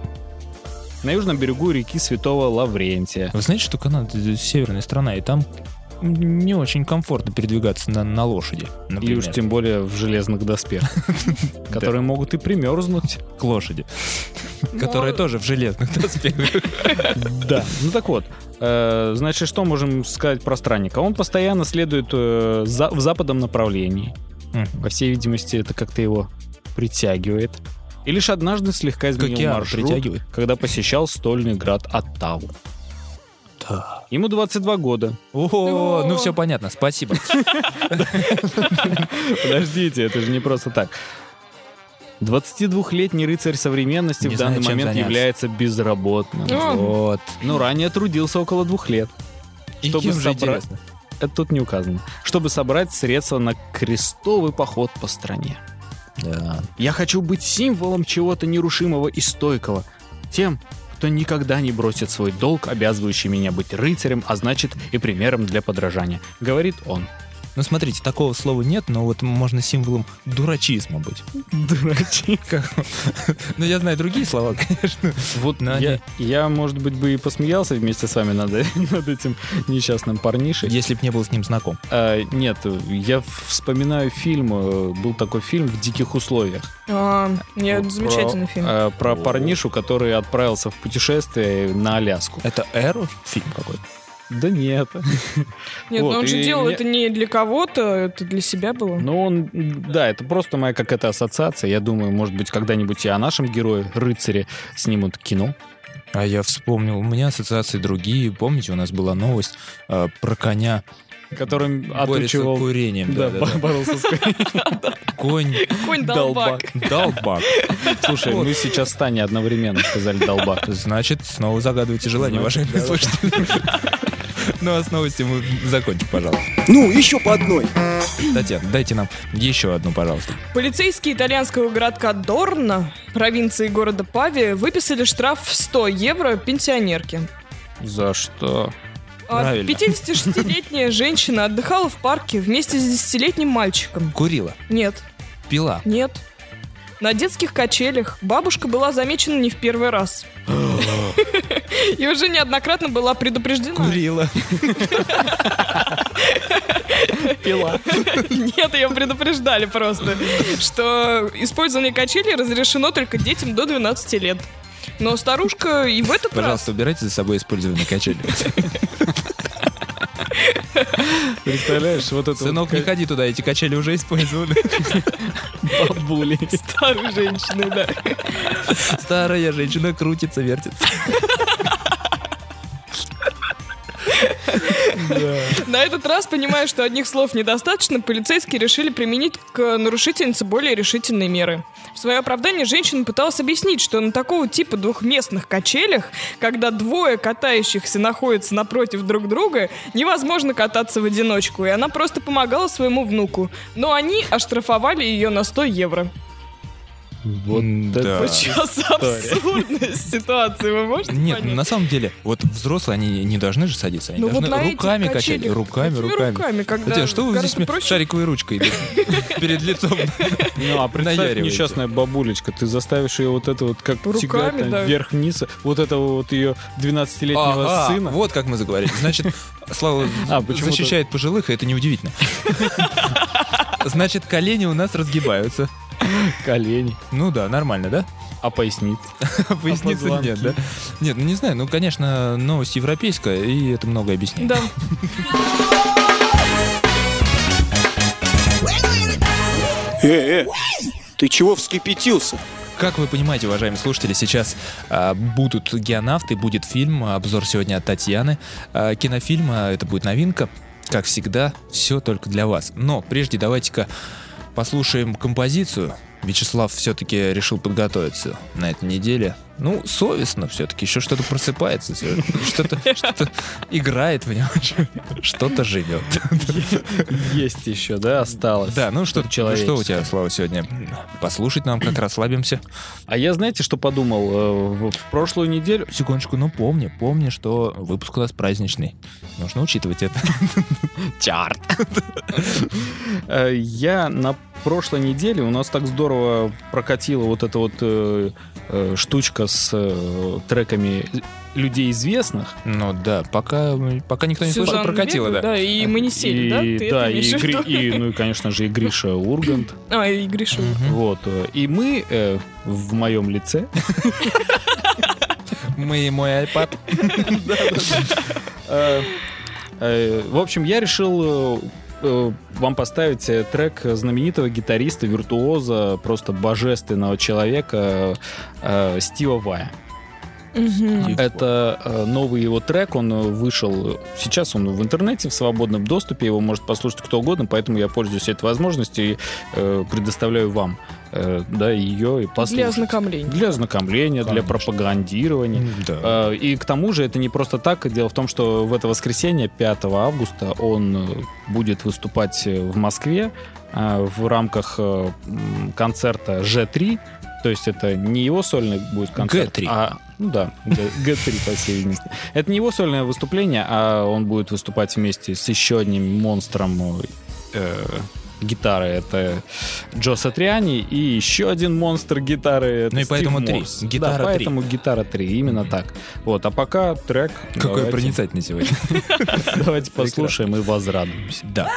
на южном берегу реки Святого Лаврентия. Вы знаете, что Канада это северная страна, и там не очень комфортно передвигаться на, на лошади. И например. уж тем более в железных доспехах, (laughs) которые могут и примерзнуть. к лошади, которая тоже в железных доспехах. Да. Ну так вот, э, значит, что можем сказать про странника? Он постоянно следует э, в западном направлении. По всей видимости, это как-то его притягивает. И лишь однажды слегка изменил океану маршрут, притягивает. когда посещал стольный град Оттаву. Да. Ему 22 года. О, ну все понятно, спасибо. (laughs) Подождите, это же не просто так. 22-летний рыцарь современности Не в знаю, данный чем момент заняться. является безработным. Вот. Но ранее трудился около двух лет. И Чтобы кем же собрать- интересно? Это тут не указано. Чтобы собрать средства на крестовый поход по стране. Я хочу быть символом чего-то нерушимого и стойкого. Тем, кто никогда не бросит свой долг, обязывающий меня быть рыцарем, а значит и примером для подражания. Говорит он. Ну смотрите, такого слова нет, но вот можно символом дурачизма быть. Дурачи. Как- Ну я знаю другие слова, конечно. Вот Но я, они- я, может быть, бы и посмеялся вместе с вами над, над этим несчастным парнишей. Если б не был с ним знаком. А, нет, я вспоминаю фильм, э, был такой фильм «В диких условиях». А, нет, Про- замечательный фильм. э, Про парнишу, который отправился в путешествие на Аляску. Это Эру фильм какой-то. Да нет. (laughs) Нет, вот, но он же делал мне- это не для кого-то, это для себя было. Ну, он, да, это просто моя какая-то ассоциация. Я думаю, может быть, когда-нибудь и о нашем герое, рыцаре, снимут кино. А я вспомнил, у меня ассоциации другие. Помните, у нас была новость э, про коня, Которым борется отучивал... курением. Да, Да, да, да. боролся с (laughs) Конь Конь долбак. долбак. Слушай, мы сейчас с Таней одновременно сказали долбак. Значит, снова загадывайте желание, уважаемые слушатели. (laughs) (laughs) Ну а с новостью мы закончим, пожалуйста. Ну, еще по одной. Татьяна, дайте нам еще одну, пожалуйста. Полицейские итальянского городка Дорна, провинции города Пави, выписали штраф в 100 евро пенсионерке. За что? А Правильно. 56-летняя (laughs) женщина отдыхала в парке вместе с 10-летним мальчиком. Курила, Нет, пила. нет. На детских качелях бабушка была замечена не в первый раз. И уже неоднократно была предупреждена. Курила. Пила. Нет, ее предупреждали просто, что использование качелей разрешено только детям до 12 лет. Но старушка и в этот Пожалуйста, убирайте за собой использованные качели. Представляешь, вот это Сынок, не ходи туда, эти качели уже использованы. бабули. старой женщины, да. Старая женщина крутится, вертится. На этот раз, понимая, что одних слов недостаточно, полицейские решили применить к нарушительнице более решительные меры. В свое оправдание женщина пыталась объяснить, что на такого типа двухместных качелях, когда двое катающихся находятся напротив друг друга, невозможно кататься в одиночку, и она просто помогала своему внуку. Но они оштрафовали ее на 100 евро. Вот Да. это... Вот сейчас абсурдность ситуации, вы можете Нет, ну, понять? на самом деле, вот взрослые, они не должны же садиться, они Ну вот должны этих руками качать. Руками, руками. руками, когда Хотя, что вы здесь проще? шариковой ручкой (laughs) перед лицом? Ну, а представь, несчастная бабулечка, ты заставишь ее вот это вот как Руками, тягать там да. вверх-вниз, вот этого вот ее 12-летнего Ага, сына. Вот как мы заговорили. Значит, Слава (laughs) А, защищает пожилых, и это неудивительно. (laughs) Значит, колени у нас разгибаются. (laughs) Колени. Ну да, нормально, да? А поясница? (laughs) Поясницы позвонки? нет, да? Нет, ну не знаю, ну, конечно, новость европейская, и это много объясняет. Да. Э, э, ты чего вскипятился? как вы понимаете, уважаемые слушатели, сейчас а, будут геонавты, будет фильм, обзор сегодня от Татьяны. А, кинофильма, это будет новинка. Как всегда, все только для вас. Но прежде давайте-ка послушаем композицию. Вячеслав все-таки решил подготовиться на этой неделе. Ну, совестно все-таки, еще что-то просыпается, что-то (laughs) что играет в нем, (laughs) что-то живет. Есть еще, да, осталось. Да, ну что, ну что у тебя, Слава, сегодня? Послушать нам, как расслабимся. А я знаете, что подумал? Э, В в прошлую неделю... Секундочку, ну помни, помни, что выпуск у нас праздничный. Нужно учитывать это. (laughs) Чарт. Э, Я на прошлой неделе, у нас так здорово прокатила вот эта вот э, э, штучка с э, треками людей известных. Ну да, пока, пока никто не слышал, прокатило, Вегу, да. и мы не сели, да? И, Ты да, это и, Гри- и, ну и, конечно же, и Гриша Ургант. (laughs) А, и Гриша. Мгм. Вот. э, И мы э, в моем лице (laughs) Мы и мой iPad. (laughs) Э, э, В общем, я решил вам поставить э, трек знаменитого гитариста, виртуоза, просто божественного человека э, Стива Вая. Это э, новый его трек, он э, вышел, э, сейчас он в интернете в свободном доступе, его может послушать кто угодно, поэтому я пользуюсь этой возможностью и э, предоставляю вам э, да, ее и послушать. Для ознакомления. Для ознакомления, для Конечно. пропагандирования. Да. Э, И к тому же это не просто так. Дело в том, что в это воскресенье, 5 августа, он э, будет выступать в Москве э, в рамках э, концерта G3. То есть это не его сольный будет концерт, G3. а ну да, Г- G3 по всей видимости. Это не его сольное выступление, а он будет выступать вместе с еще одним монстром э, гитары. Это Джо Сатриани и еще один монстр гитары. Это Ну и Стив поэтому три. Морс. Гитара да, три. поэтому гитара 3, именно так. Вот, а пока трек. Какой давайте- проницательный сегодня. (laughs) Давайте послушаем и возрадуемся. Да.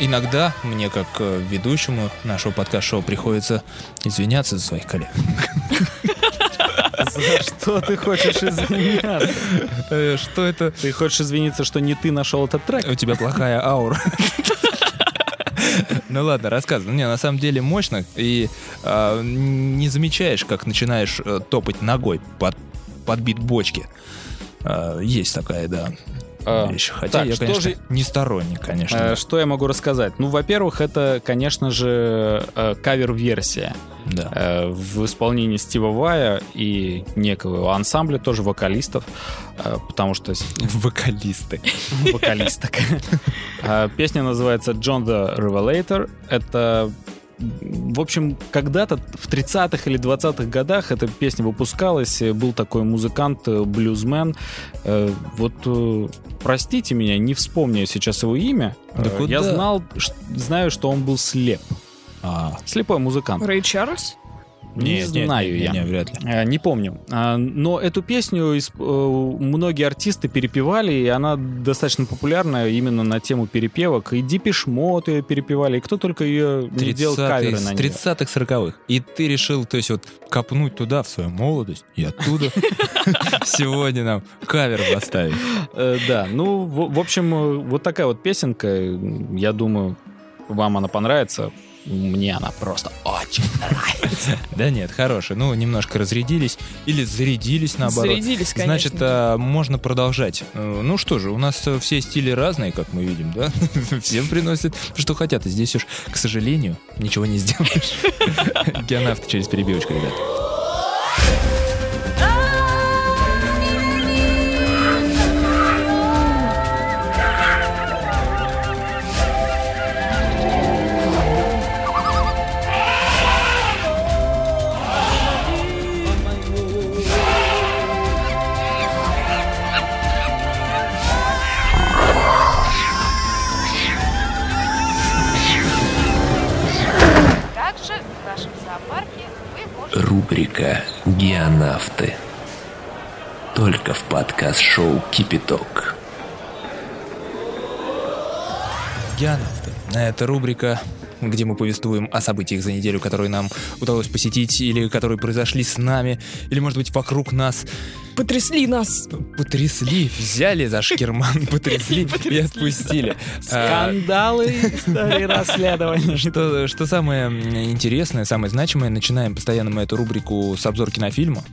Иногда мне, как э, ведущему нашего подкаст-шоу, приходится извиняться за своих коллег. За что ты хочешь извиняться? Э, Что это? Ты хочешь извиниться, что не ты нашел этот трек? У тебя плохая аура. Ну ладно, рассказывай. Не, на самом деле мощно, и а, не замечаешь, как начинаешь э, топать ногой под, под бит бочки. А, есть такая, да, А. Хотя так, я, что конечно, же- не сторонник, конечно. Э, Что я могу рассказать? Ну, во-первых, это, конечно же, э, кавер-версия да. э, в исполнении Стива Вая и некого ансамбля, тоже вокалистов, потому что (laughs) Вокалисты. вокалисток. (laughs) Песня называется John the Revelator. Это в общем, когда-то в 30-х или 20-х годах эта песня выпускалась, был такой музыкант, э, блюзмен. Э, Вот, э, простите меня, не вспомню сейчас его имя. Да Э, куда? Я знал, знаю, что он был слеп. А, Слепой музыкант. Рэй Чарльз? Не нет, нет, знаю нет, я. Не, вряд ли. Э, Не помню. А, Но эту песню э, многие артисты перепевали, и она достаточно популярна именно на тему перепевок. И Дипиш Мод ее перепевали, и кто только ее не делал каверы на нее. 30-х, 40-х. И ты решил, то есть вот копнуть туда, в свою молодость, и оттуда (laughs) сегодня нам кавер поставить. Э, Да, ну, в общем, вот такая вот песенка. Я думаю, вам она понравится. Мне она просто очень нравится. (laughs) Да нет, хорошая. Ну, немножко разрядились или зарядились наоборот. Зарядились, конечно. Значит, а, можно продолжать. Э, Ну что же, у нас э, все стили разные, как мы видим, да? (laughs) Всем приносят, что хотят. И здесь уж, к сожалению, ничего не сделаешь. (laughs) Геонавт через перебивочку, ребят. Рубрика «Геонавты». Только в подкаст-шоу «Кипяток». Геонавты. Это рубрика, где мы повествуем о событиях за неделю, которые нам удалось посетить, или которые произошли с нами, или, может быть, вокруг нас. Потрясли нас. Потрясли, взяли за шкирман, (laughs) потрясли и отпустили. А, Скандалы, истории расследований. (laughs) Что, что самое интересное, самое значимое, начинаем постоянно мы эту рубрику с обзор кинофильма.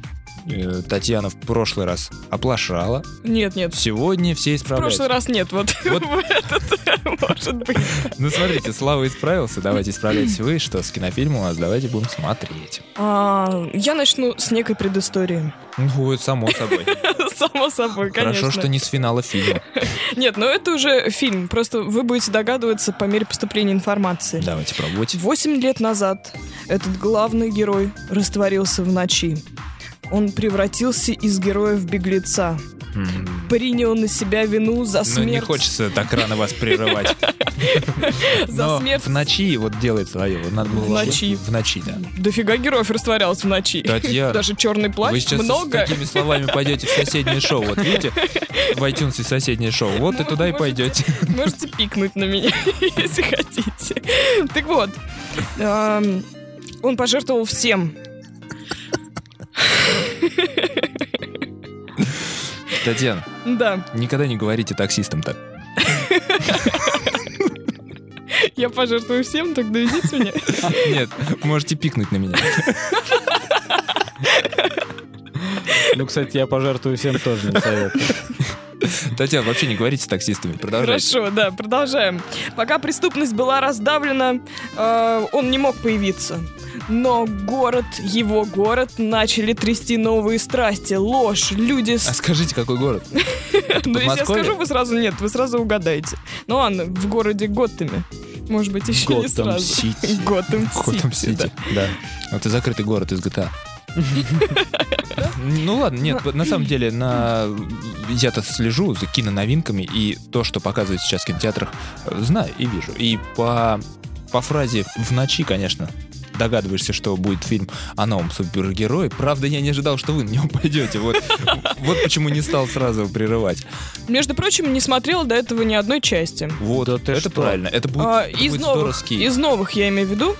Э, Татьяна в прошлый раз оплошала. Нет, нет. Сегодня все В исправляются. прошлый раз нет, вот, (laughs) Вот. в этот, может быть. Ну, смотрите, Слава исправился. Давайте исправляйтесь вы, что с кинофильмом у нас давайте будем смотреть. А, я начну с некой предыстории. Ну, само собой. (laughs) Само собой, конечно. Хорошо, что не с финала фильма. (laughs) Нет, но это уже фильм. Просто вы будете догадываться по мере поступления информации. Давайте пробуйте. Восемь лет назад этот главный герой растворился в ночи. Он превратился из героя в беглеца. М, Принял на себя вину за Ну, смерть. не хочется так рано вас прерывать. (laughs) За смерть. в ночи вот делает свое. Вот Надо было В ночи. В ночи, да. Дофига героев растворялся в ночи. (laughs) Даже черный плащ Вы сейчас много. с такими словами пойдете в соседнее шоу. Вот видите, в iTunes соседнее шоу. Вот и туда и пойдете. (laughs) Можете пикнуть на меня, если хотите. Так вот, он пожертвовал всем. Татьяна, Да, никогда не говорите таксистам так. я пожертвую всем, так доведите меня. Нет, можете пикнуть на меня. Ну, кстати, я пожертвую всем тоже не советую. Татьяна, вообще не говорите с таксистами. Продолжайте. Хорошо, да, продолжаем. Пока преступность была раздавлена, э, он не мог появиться. Но город, его город, начали трясти новые страсти, ложь, люди... А скажите, какой город? (laughs) Ну, если я скажу, вы сразу нет, вы сразу угадаете. Ну ладно, в городе Готэме. Может быть, еще не Готэм сразу. Сити. (laughs) Готэм (laughs) Готэм Сити, да. Сити. Да. Это закрытый город из GTA. Ну ладно, нет, на самом деле, на... я-то слежу за киноновинками, и то, что показывают сейчас в кинотеатрах, э, знаю и вижу. И по, по фразе «в ночи», конечно, догадываешься, что будет фильм о новом супергерое. Правда, я не ожидал, что вы на него пойдете. Вот, вот почему не стал сразу прерывать. Между прочим, не смотрела до этого ни одной части. Вот, Да ты это что? правильно. Это будет, А, это из будет новых, из новых я имею в виду.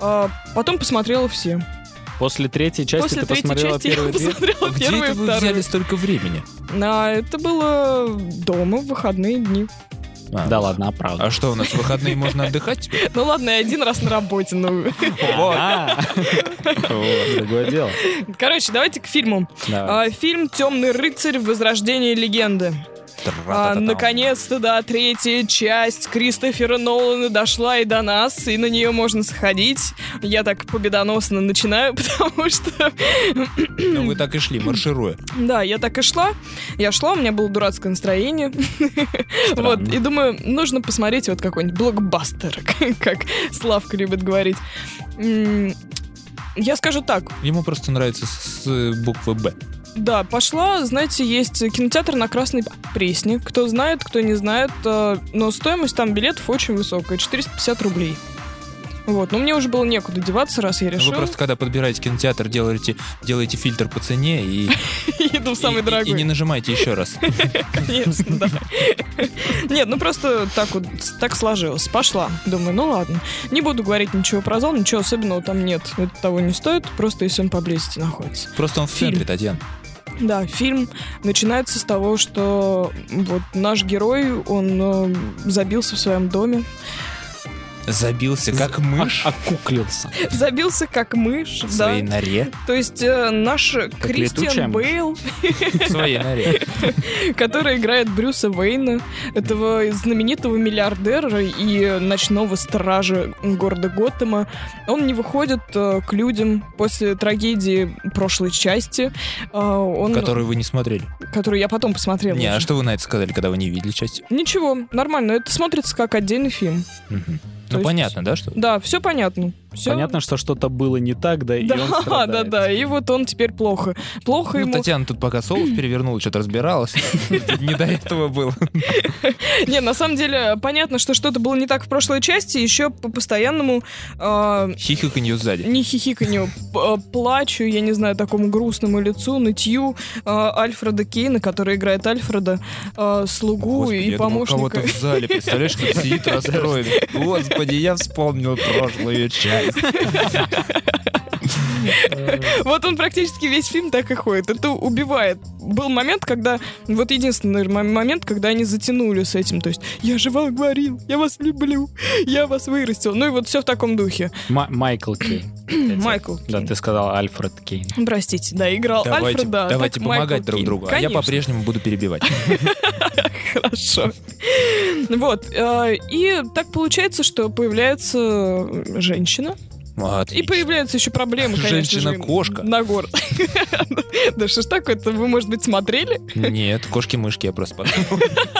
А, потом посмотрела все. После третьей части После ты третьей посмотрела части я первые две? посмотрела Где первую это вы вторую. взяли столько времени? А, это было дома в выходные дни. А, Да ладно, а правда. А что, у нас в выходные можно отдыхать? Ну ладно, я один раз на работе. Ну. А, вот, другое дело. Короче, давайте к фильму. А, фильм «Темный рыцарь. Возрождение легенды». А, наконец-то, да, третья часть Кристофера Нолана дошла и до нас, и на нее можно сходить. Я так победоносно начинаю, (laughs) потому что... Ну, вы так и шли, маршируя. Да, я так и шла. Я шла, у меня было дурацкое настроение. Вот, и думаю, нужно посмотреть вот какой-нибудь блокбастер, (laughs) как Славка любит говорить. Я скажу так, Ему просто нравится с буквы «Б». Да, пошла, знаете, есть кинотеатр на Красной Пресне. Кто знает, кто не знает, э, но стоимость там билетов очень высокая, 450 рублей. Вот, но мне уже было некуда деваться, раз я Вы решила. просто, когда подбираете кинотеатр, делаете, делаете фильтр по цене и, (laughs) Иду в самый дорогой. и не нажимайте еще раз. (laughs) Конечно, да. (laughs) Нет, ну просто так вот, так сложилось. Пошла. Думаю, ну ладно. Не буду говорить ничего про зал, ничего особенного там нет. Это того не стоит, просто если он поблизости находится. Просто он в центре, Татьяна. Да, фильм начинается с того, что вот наш герой, он э, забился в своем доме, Забился, как мышь Окуклился. (laughs) забился как мышь, в да. своей норе. То есть э, наш летучая Кристиан мышь. Бейл, В своей норе. (laughs) который играет Брюса Уэйна, этого знаменитого миллиардера и ночного стража города Готэма, он не выходит э, к людям после трагедии прошлой части, э, он, Которую вы не смотрели. которую я потом посмотрела. Не, а уже. что вы на это сказали, когда вы не видели часть? Ничего, нормально, это смотрится как отдельный фильм. Мгм. Ну, есть- понятно, да, что? Да, все понятно. Всё- Понятно, что что-то было не так, да, и он (laughs) Да, страдает. да, да, и вот он теперь плохо. Плохо Ну, ему. Татьяна тут пока соус (clears throat) перевернула, что-то разбиралась. (laughs) Не до этого было. (laughs) Не, на самом деле, понятно, что что-то было не так в прошлой части, еще по постоянному э, Хихиканью сзади. не хихиканью, э, плачу, я не знаю, такому грустному лицу, нытью э, Альфреда Кейна, который играет Альфреда, слугу и помощника. кого-то в зале, представляешь, кто сидит расстроен. Господи, я вспомнил прошлую часть. guys. (laughs) (laughs) Вот он практически весь фильм так и ходит. Это убивает. Был момент, когда... Вот единственный момент, когда они затянули с этим. То есть, я же вам говорил, я вас люблю, я вас вырастил. Ну и вот все в таком духе. Ма- Майкл Кейн. (clears throat) Майкл. Да, ты сказал Альфред Кейн. Простите, да, играл Давайте, Альфреда. давайте Майкл помогать друг другу, а я по-прежнему буду перебивать. (laughs) Хорошо. Вот. э, И так получается, что появляется женщина. И Отлично. появляются еще проблемы, конечно же. Женщина-кошка. На город. (laughs) Да что ж такое-то? Вы, может быть, смотрели? Нет, кошки-мышки я просто подумал. (laughs)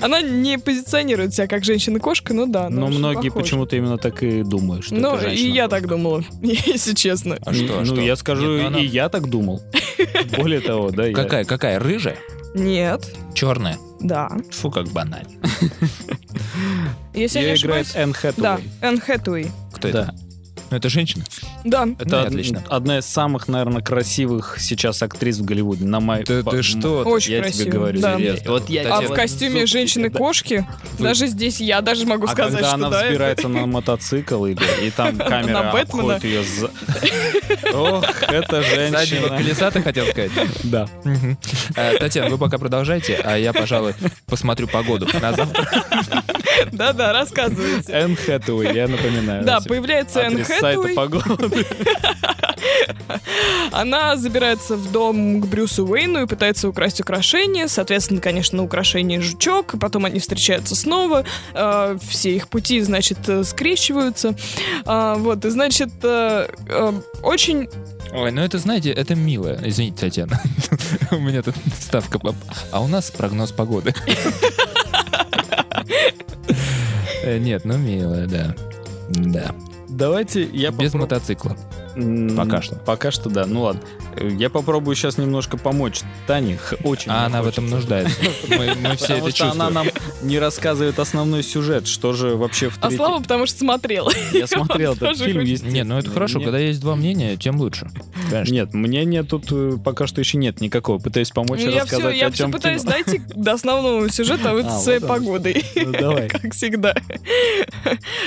Она не позиционирует себя как женщина-кошка, ну да. она Но многие почему-то именно так и думают, что Ну, и я так думала, (laughs) если честно. А что, а ну, я скажу, ну и я так думал. Более того, да. Какая, какая? Рыжая? Нет, Черная? Да. Фу, как банально. (laughs) Если я не Ее играет. Энн Да, Хэтэуэй. Энн Хэтэуэй. Кто это? Да. Ну, это женщина? Да. Это од- отлично. одна из самых, наверное, красивых сейчас актрис в Голливуде. На мой... Да по- ты что? Очень я красиво. тебе говорю, да. серьезно. Вот я А Татьяна, в костюме зуб- женщины-кошки, Вы- даже здесь я даже могу А сказать, когда что она да, это- взбирается на мотоцикл, Игорь, и там (laughs) камера обходит ее за... Ох, это Заднего женщина. колеса ты хотел сказать? Да. Э, Татьяна, вы пока продолжайте, а я, пожалуй, посмотрю погоду на завтра. (laughs) Да-да, рассказывайте. Энн Хэтэуэй, я напоминаю. Да, появляется Энн сайта погоды. (laughs) Она забирается в дом к Брюсу Уэйну и пытается украсть украшение. Соответственно, конечно, на украшение жучок. Потом они встречаются снова. Э, Все их пути, значит, э, скрещиваются. А, Вот, и, значит, э, э, очень... Ой, ну это, знаете, это мило. Извините, Татьяна. (laughs) У меня тут ставка. А у нас прогноз погоды. (laughs) Нет, ну милая, да. Да. Давайте я Без попро- мотоцикла. Пока что. Пока что, да. Ну ладно. Я попробую сейчас немножко помочь Тане. Очень А она в хочется. этом нуждается. (laughs) Мы, мы все это что она чувствуем. нам не рассказывает основной сюжет, что же вообще в А третьем. Слава, потому что смотрела. Я смотрел этот тоже фильм, хочет. естественно. Не, ну это хорошо, Мне- когда есть два мнения, тем лучше. Конечно. Нет, мнения тут э, пока что еще нет никакого. Пытаюсь помочь Ну, и я все, рассказать я о все чем пытаюсь кино. дойти до основного сюжета, а вы А, со своей вот оно что. погодой. Ну, давай. (laughs) Как всегда.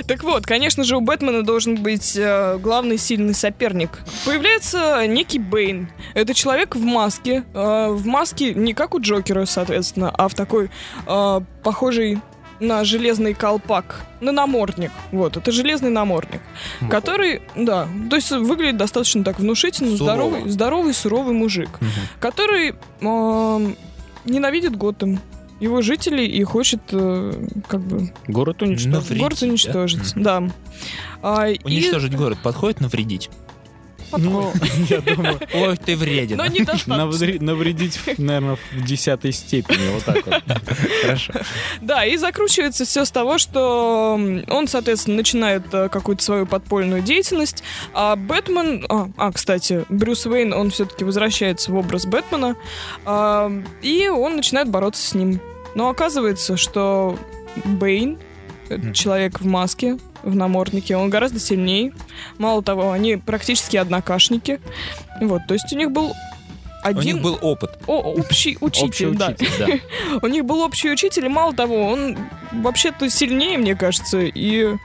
Так вот, конечно же, у Бэтмена должен быть э, главный сильный соперник. Появляется некий Бэйн. Это человек в маске. э, в маске не как у Джокера, соответственно, а в такой э, похожий на железный колпак, на намордник. Вот, это железный намордник, который, да, то есть выглядит достаточно так внушительно, Сурово. здоровый, здоровый, суровый мужик Мгм. который эм, ненавидит Готэм, его жителей и хочет э, как бы Город уничтожен. Навредить, город да? уничтожить. Да. А, и- Уничтожить город подходит навредить? Ну, я думаю, Ой, ты вреден. Но недостаточно. навре- навредить, наверное, в десятой степени. Вот так вот. Хорошо. Да, и закручивается все с того, что он, соответственно, начинает э, какую-то свою подпольную деятельность, а Бэтмен... А, а, кстати, Брюс Уэйн, он все-таки возвращается в образ Бэтмена, а, и он начинает бороться с ним. Но оказывается, что Бэйн, это Мгм. человек в маске, в наморднике, он гораздо сильнее. Мало того, они практически однокашники. Вот, то есть у них был У один них был опыт. о- общий (laughs) учитель, да. (laughs) У них был общий учитель, и мало того, он вообще-то сильнее, мне кажется, и...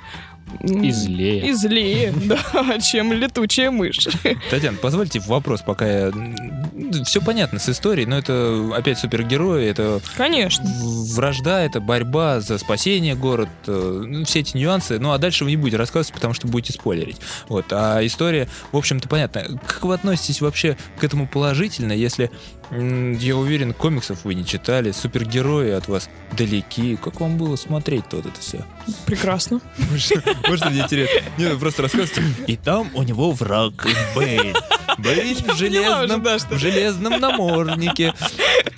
И злее. И злее, (laughs) да, чем летучая мышь. Татьяна, позвольте вопрос, пока я... Все понятно с историей, но это опять супергерои, это Конечно. вражда, это борьба за спасение город, э, ну, все эти нюансы. Ну, а дальше вы не будете рассказывать, потому что будете спойлерить. Вот. А история, в общем-то, понятна. Как вы относитесь вообще к этому положительно, если, я уверен, комиксов вы не читали, супергерои от вас далеки. Как вам было смотреть-то вот это все? Прекрасно. Может, мне интересно. Не, ну просто рассказывайте. И там у него враг Бэйн. Бэйн в железном, да, что- в железном наморднике.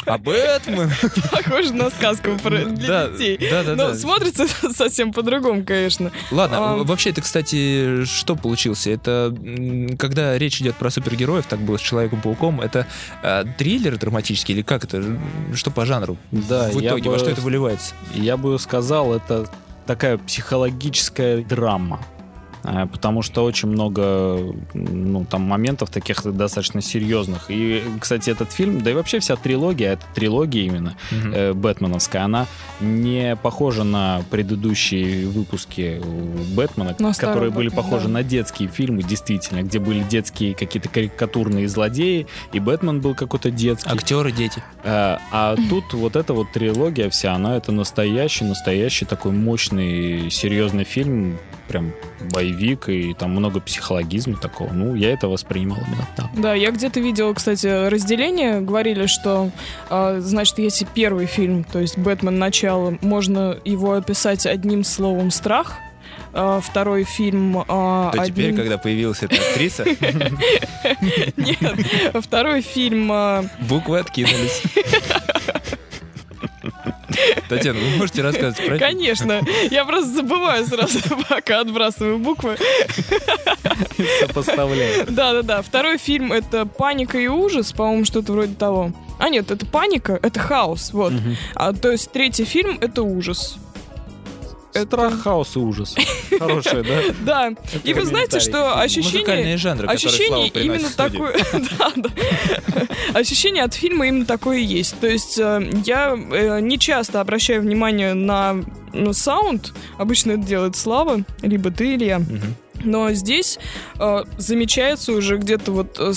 А Бэтмен... (laughs) Похоже на сказку про для Да, детей. да, да, Но да. смотрится (laughs) совсем по-другому, конечно. Ладно, А. вообще это, кстати, что получился? Это когда речь идет про супергероев, так было с Человеком-пауком, это э, триллер драматический или как это? Что по жанру? Да, в итоге, бы- во что это выливается? Я бы сказал, это такая психологическая драма. Э, Потому что очень много ну, там, моментов таких достаточно серьезных. И, кстати, этот фильм, да и вообще вся трилогия, это трилогия именно, Мгм. э, бэтменовская, она не похожа на предыдущие выпуски у Бэтмена, На старого которые были Бэтмена, похожи да. на детские фильмы, действительно, где были детские какие-то карикатурные злодеи, и Бэтмен был какой-то детский. Актеры, дети. Э, А тут вот эта вот трилогия вся, она это настоящий, настоящий такой мощный, серьезный фильм, прям боевик, и там много психологизма такого. Ну, я это воспринимал именно так. Да, я где-то видела, кстати, разделение. Говорили, что, а, значит, если первый фильм, то есть «Бэтмен. Начало», можно его описать одним словом «страх», а второй фильм... а, То теперь, одним- когда появилась эта актриса, (laughs) Нет, второй фильм... буквы откинулись. (laughs) Татьяна, вы можете рассказывать про Конечно, я просто забываю сразу, (laughs) пока отбрасываю буквы. Сопоставляю. Да-да-да, второй фильм — это «Паника и ужас», по-моему, что-то вроде того. А нет, это «Паника», это «Хаос», вот. Мгм. А, то есть третий фильм — это «Ужас». Страх, хаос и ужас. (laughs) Хорошее, да? Да, и вы знаете, что ощущение... музыкальные жанры, Ощущение именно такое... (laughs) Да. Ощущение от фильма именно такое и есть. То есть э, я э, не часто обращаю внимание на саунд. Обычно это делает Слава, либо ты, Илья. Но здесь э, замечается уже где-то вот э,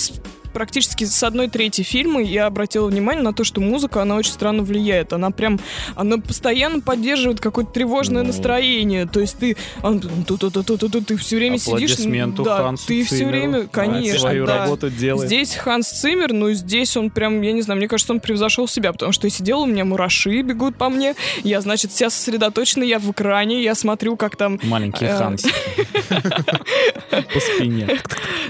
практически с одной трети фильма я обратила внимание на то, что музыка, она очень странно влияет. Она прям, она постоянно поддерживает какое-то тревожное Ну. настроение. То есть ты, а, ту-ту-ту-ту-ту, ты все время сидишь... Да, Хансу ты все Циммеру. время, Он конечно, свою да. работу делает. Здесь Ханс Циммер, но здесь он прям, я не знаю, мне кажется, он превзошел себя, потому что я сидела, у меня мураши бегут по мне, я, значит, вся сосредоточена, я в экране, я смотрю, как там Маленький Э, Хансик. (laughs) По спине.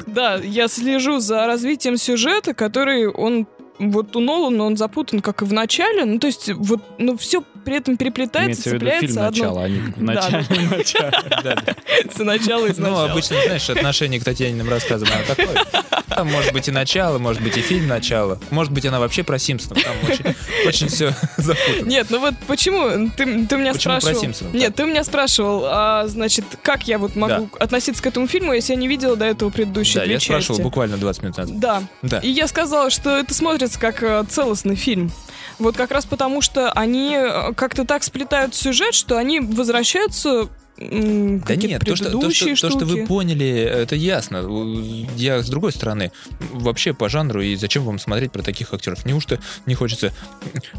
Да, я слежу за развитием сюжета, который он вот у Нолана он запутан, как и в начале. Ну, то есть, вот, ну, все при этом переплетается, Имеется в виду фильм цепляется одно начало, а не (laughs) в начале. (laughs) (laughs) с начала и с Ну, обычно, знаешь, отношение к Татьяниным рассказам, оно такое. Там может быть и начало, может быть и фильм начало. Может быть, она вообще про Симпсонов. Там очень, все запутано. Нет, ну вот почему ты, меня Почему про спрашивал? Симпсонов? Нет, ты меня спрашивал, а, значит, как я вот могу относиться к этому фильму, если я не видела до этого предыдущие Да, я спрашивал буквально 20 минут назад. Да. Да. И я сказала, что это смотрится как э, целостный фильм. Вот как раз потому, что они э, как-то так сплетают сюжет, что они возвращаются Да нет, то что, то, что, то, что вы поняли, это ясно. Я, с другой стороны, вообще по жанру, и зачем вам смотреть про таких актеров? Неужто не хочется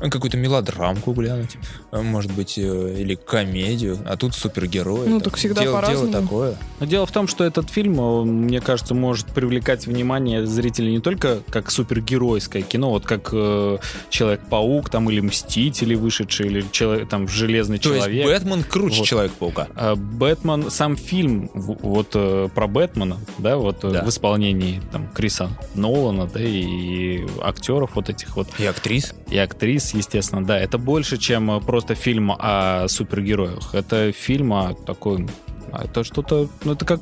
какую-то мелодрамку глянуть, может быть, э, или комедию, а тут супергерои. Ну, там. так всегда дело, дело такое. Но дело в том, что этот фильм, он, мне кажется, может привлекать внимание зрителей не только как супергеройское кино, вот как э, Человек-паук там или Мстители вышедшие, или человек, там Железный То есть человек. Бэтмен круче Вот. Человека-паука. А Бэтмен, сам фильм вот э, про Бэтмена, да, вот э, Да. в исполнении там Криса Нолана, да, и актеров вот этих вот, И актрис. и актрис, естественно, да, это больше, чем э, просто фильм о супергероях. Это фильм о такой, а это что-то, ну это как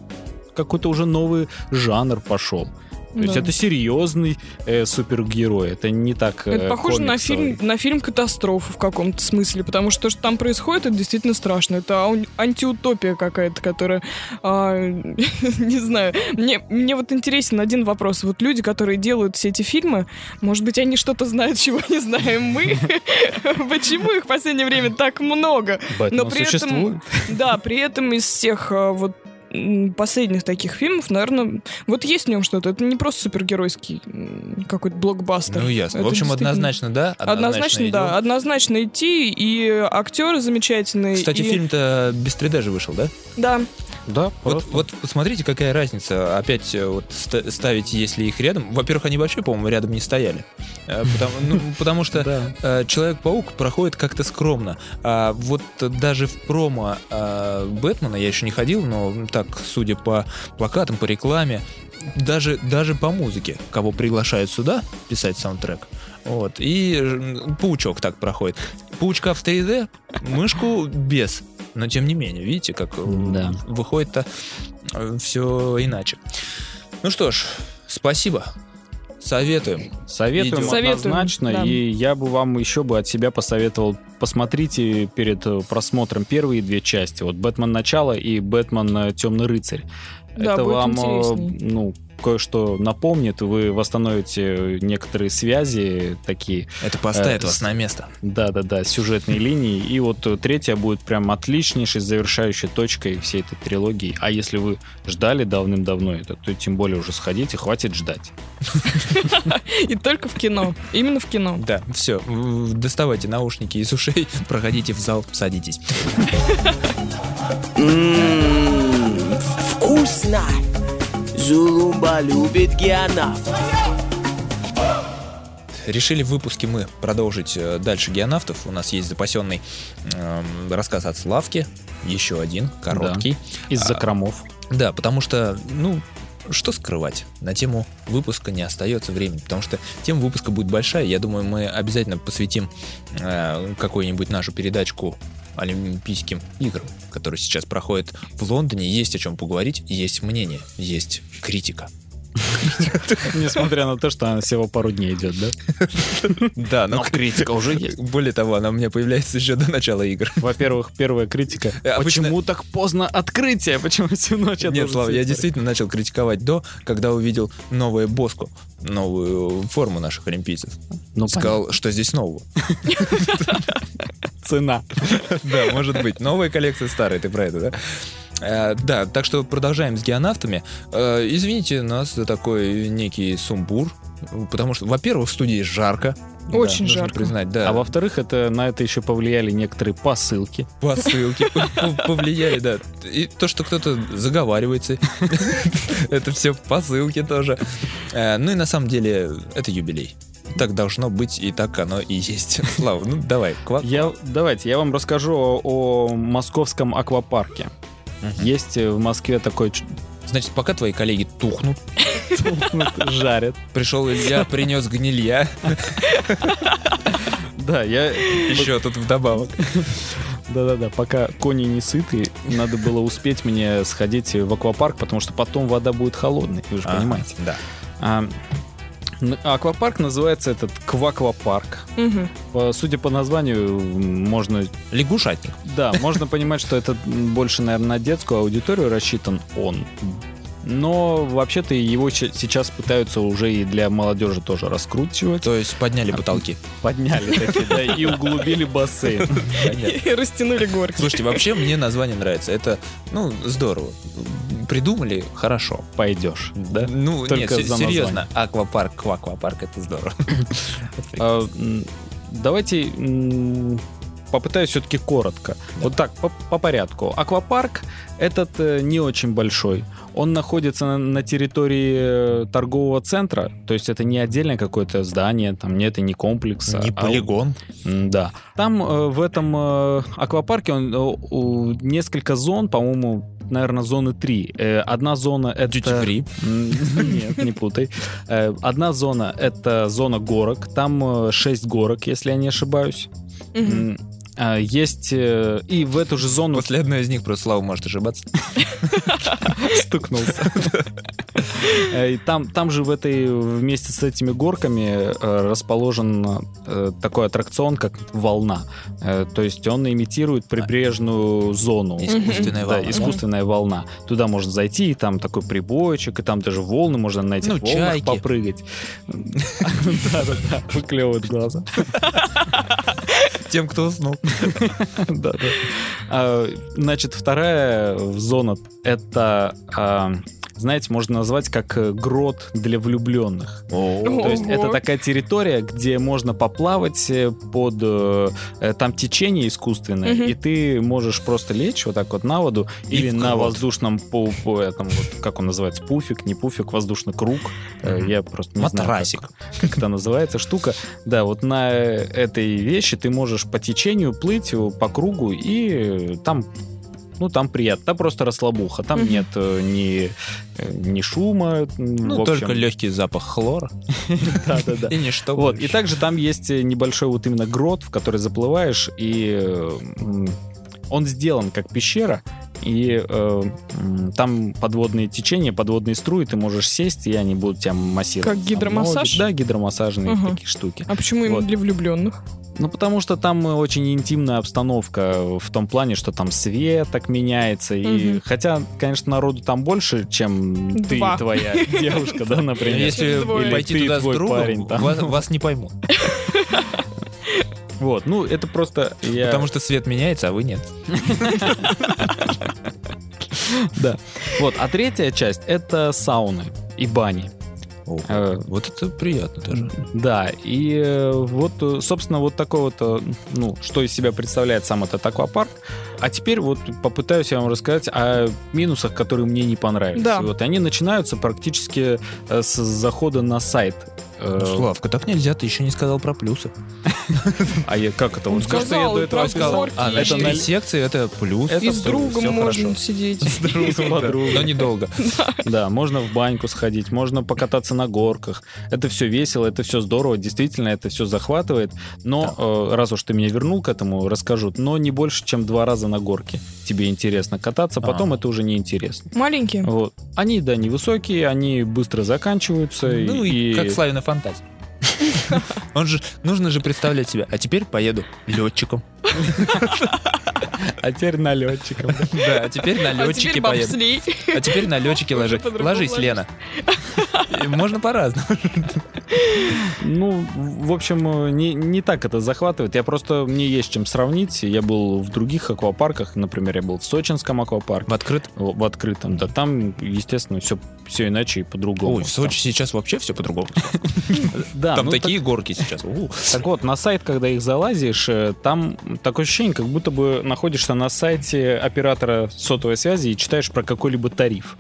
какой-то уже новый жанр пошел. То есть Да. это серьезный э, супергерой, это не так э, Это похоже на фильм, на фильм катастрофу в каком-то смысле, потому что то, что там происходит, это действительно страшно. Это антиутопия какая-то, которая, а, (laughs) не знаю. Мне, мне вот интересен один вопрос. Вот люди, которые делают все эти фильмы, может быть, они что-то знают, (laughs) чего не знаем мы? (laughs) Почему их в последнее время так много? Но при существует. этом, да, при этом из всех а, вот последних таких фильмов, наверное, вот есть в нем что-то. Это не просто супергеройский какой-то блокбастер. Ну, ясно. Это В общем, действительно- однозначно, да? Однозначно, идем. да, однозначно идти, и актеры замечательные. Кстати, и- фильм-то без 3D же вышел, да? Да, Да, Вот, просто. вот посмотрите, какая разница. Опять э, вот ста- ставить, если их рядом. Во-первых, они вообще, по-моему, рядом не стояли. Э, Потому, ну, (laughs) потому что Да. э, Человек-паук проходит как-то скромно. А вот даже в промо Бэтмена я еще не ходил, но так, судя по плакатам, по рекламе, даже, даже по музыке, кого приглашают сюда писать саундтрек. Вот. И паучок так проходит. Паучка в 3D, мышку без. Но тем не менее, видите, как э, Да. выходит-то все иначе. Ну что ж, спасибо. Советуем. Советуем. Советуем, однозначно, да. и я бы вам еще бы от себя посоветовал, посмотрите перед э, просмотром первые две части, вот «Бэтмен. Начало» и «Бэтмен. Темный рыцарь». Да, Это будет вам, э, интересней. ну, кое-что напомнит, вы восстановите некоторые связи такие, Это поставит Э, вас на место. да-да-да, сюжетные линии, и вот третья будет прям отличнейшей завершающей точкой всей этой трилогии. А если вы ждали давным-давно это, то тем более уже сходите, хватит ждать. и только в кино. Именно в кино. Да, все. Доставайте наушники из ушей, (laughs) проходите в зал, садитесь. Ммм, вкусно! Зулумба любит геонавт. Решили в выпуске мы продолжить э, дальше геонавтов. У нас есть запасенный эм, рассказ от Славки. Еще один, короткий. Из А, закромов. Да, потому что, ну, что скрывать? На тему выпуска не остается времени, потому что тема выпуска будет большая. Я думаю, мы обязательно посвятим э, какую-нибудь нашу передачку Олимпийским играм, которые сейчас проходят в Лондоне. Есть о чем поговорить, есть мнение, есть критика. (laughs) Несмотря на то, что она всего пару дней идет, да? (laughs) Да, Но критика уже есть. Более того, она у меня появляется еще до начала игр. Во-первых, первая критика. Э, Почему так поздно открытие? Почему всю ночь я Нет, Слава, я действительно начал критиковать до, когда увидел новую Боску, новую форму наших олимпийцев. Ну, Сказал, что здесь нового. (laughs) цена. Да, может быть. Новая коллекция, старая, ты про это, да? Э, да, так что продолжаем с геонавтами. Э, извините нас за такой некий сумбур, потому что, во-первых, в студии жарко. Очень нужно жарко. признать, да. А во-вторых, это на это еще повлияли некоторые посылки. посылки повлияли, да. И то, что кто-то заговаривается, (laughs) это все посылки тоже. Э, Ну и на самом деле это юбилей. Так должно быть, и так оно и есть. (laughs) Слава, ну давай, ква- Я, давайте, я вам расскажу о, о московском аквапарке. Мгм. Есть э, в Москве такой Значит, пока твои коллеги тухнут, жарят. пришел Илья, принес гнилья. Да, я... Еще тут вдобавок. Да-да-да, пока кони не сыты, надо было успеть мне сходить в аквапарк, потому что потом вода будет холодной, вы же понимаете. Да. А, аквапарк называется этот Кваквапарк. По- Судя по названию, можно Лягушатник. Да, можно понимать, что это больше, наверное, на детскую аудиторию рассчитан он. Но вообще-то его сейчас пытаются уже и для молодежи тоже раскручивать. То есть подняли потолки. Подняли такие, да, и углубили бассейн. И растянули горки. Слушайте, вообще мне название нравится. Это, ну, здорово. Придумали хорошо. Пойдешь, да? Ну, Только нет, серьезно. Аквапарк, кваквапарк, это здорово. (laughs) А, Давайте попытаюсь все-таки коротко. Вот так, по, по порядку. Аквапарк этот э, не очень большой. Он находится на, на территории э, торгового центра, то есть это не отдельное какое-то здание, там нет и не комплекса. Не а полигон. М, Да. Там э, в этом э, аквапарке он, э, у- несколько зон, по-моему, наверное, зоны три. Э, Одна зона это... Duty (laughs) free. Нет, не путай. Одна зона это зона горок. Там шесть горок, если я не ошибаюсь. А, Есть и и в эту же зону После одной из них просто Слава может ошибаться. (laughs) стукнулся. Э, Там, там же в этой, вместе с этими горками э, расположен э, такой аттракцион, как волна. Э, То есть он имитирует прибрежную зону. Искусственная Да, волна. искусственная волна. Туда можно зайти, и там такой прибойчик, и там даже волны, можно на этих Ну, волнах чайки. попрыгать. (laughs) Да-да-да, выклевывают глаза. Тем, кто уснул. Да, да. А, Значит, вторая зона это, а, знаете, можно назвать как э, грот для влюбленных. То есть это такая территория, где можно поплавать э, под э, э, там течение искусственное, Мгм. и ты можешь просто лечь вот так вот на воду И или на воздушном по, по этому вот как он называется пуфик, не пуфик, воздушный круг. Э, Я просто не Матрасик. знаю, как, как это называется штука. Да, вот на этой вещи ты можешь по течению плыть по кругу и там ну, там приятно. Там просто расслабуха. Там нет э, ни, э, ни шума. Ну, только легкий запах хлора. (laughs) Да-да-да. И ничто Вот, и также там есть э, небольшой вот именно грот, в который заплываешь, и он сделан как пещера, и э, там подводные течения, подводные струи, ты можешь сесть, и они будут тебя массировать. Как гидромассаж? Ноги. Да, гидромассажные Ага. такие штуки. А почему именно Вот. для влюбленных? Ну, потому что там э, очень интимная обстановка в том плане, что там свет так меняется. И Мгм. хотя, конечно, народу там больше, чем ты и Два. твоя (laughs) девушка, да, например. Если пойти Или ты туда с другом, парень там. вас, вас не поймут. (laughs) Вот, ну, это просто я... Потому что свет меняется, а вы нет. Да. Вот, а третья часть — это сауны и бани. Э, Вот это приятно тоже. Да, и э, вот, э, собственно, вот такой вот, ну, что из себя представляет сам этот аквапарк. А теперь вот попытаюсь я вам рассказать о минусах, которые мне не понравились. Да. И Вот они начинаются практически с захода на сайт. Э, Ну, Славка, так нельзя, ты еще не сказал про плюсы. А я как это? Он сказал, что я до этого про сказал. горки. А, Это на- секции это плюс. Это И с другом можно сидеть. С другом, подругой. Но недолго. (laughs) Да, можно в баньку сходить, можно покататься на горках. Это все весело, это все здорово, действительно, это все захватывает. Но э, раз уж ты меня вернул к этому, расскажу. Но не больше, чем два раза на горке. Тебе интересно кататься, потом А. это уже не интересно. Маленькие. Вот. Они, да, невысокие, они быстро заканчиваются. Ну и как Славина фантазия. (laughs) Он же, нужно же представлять себя. А теперь поеду летчиком. (laughs) (laughs) А теперь налетчиком. (laughs) Да, а теперь на А летчике теперь поеду. бобслей. А теперь на летчике Уже ложись. Ложись. Лена. Можно по-разному. (laughs) Ну, в общем, не, не так это захватывает. Я просто, мне есть чем сравнить. Я был в других аквапарках. Например, я был в Сочинском аквапарке. В открыт. в в открытом, да, там, естественно, все, все иначе и по-другому. Ой, в Сочи сейчас вообще все по-другому. Да, Там ну, такие горки сейчас. Так вот, на сайт, когда их залазишь, э, там такое ощущение, как будто бы находишься на сайте оператора сотовой связи и читаешь про какой-либо тариф.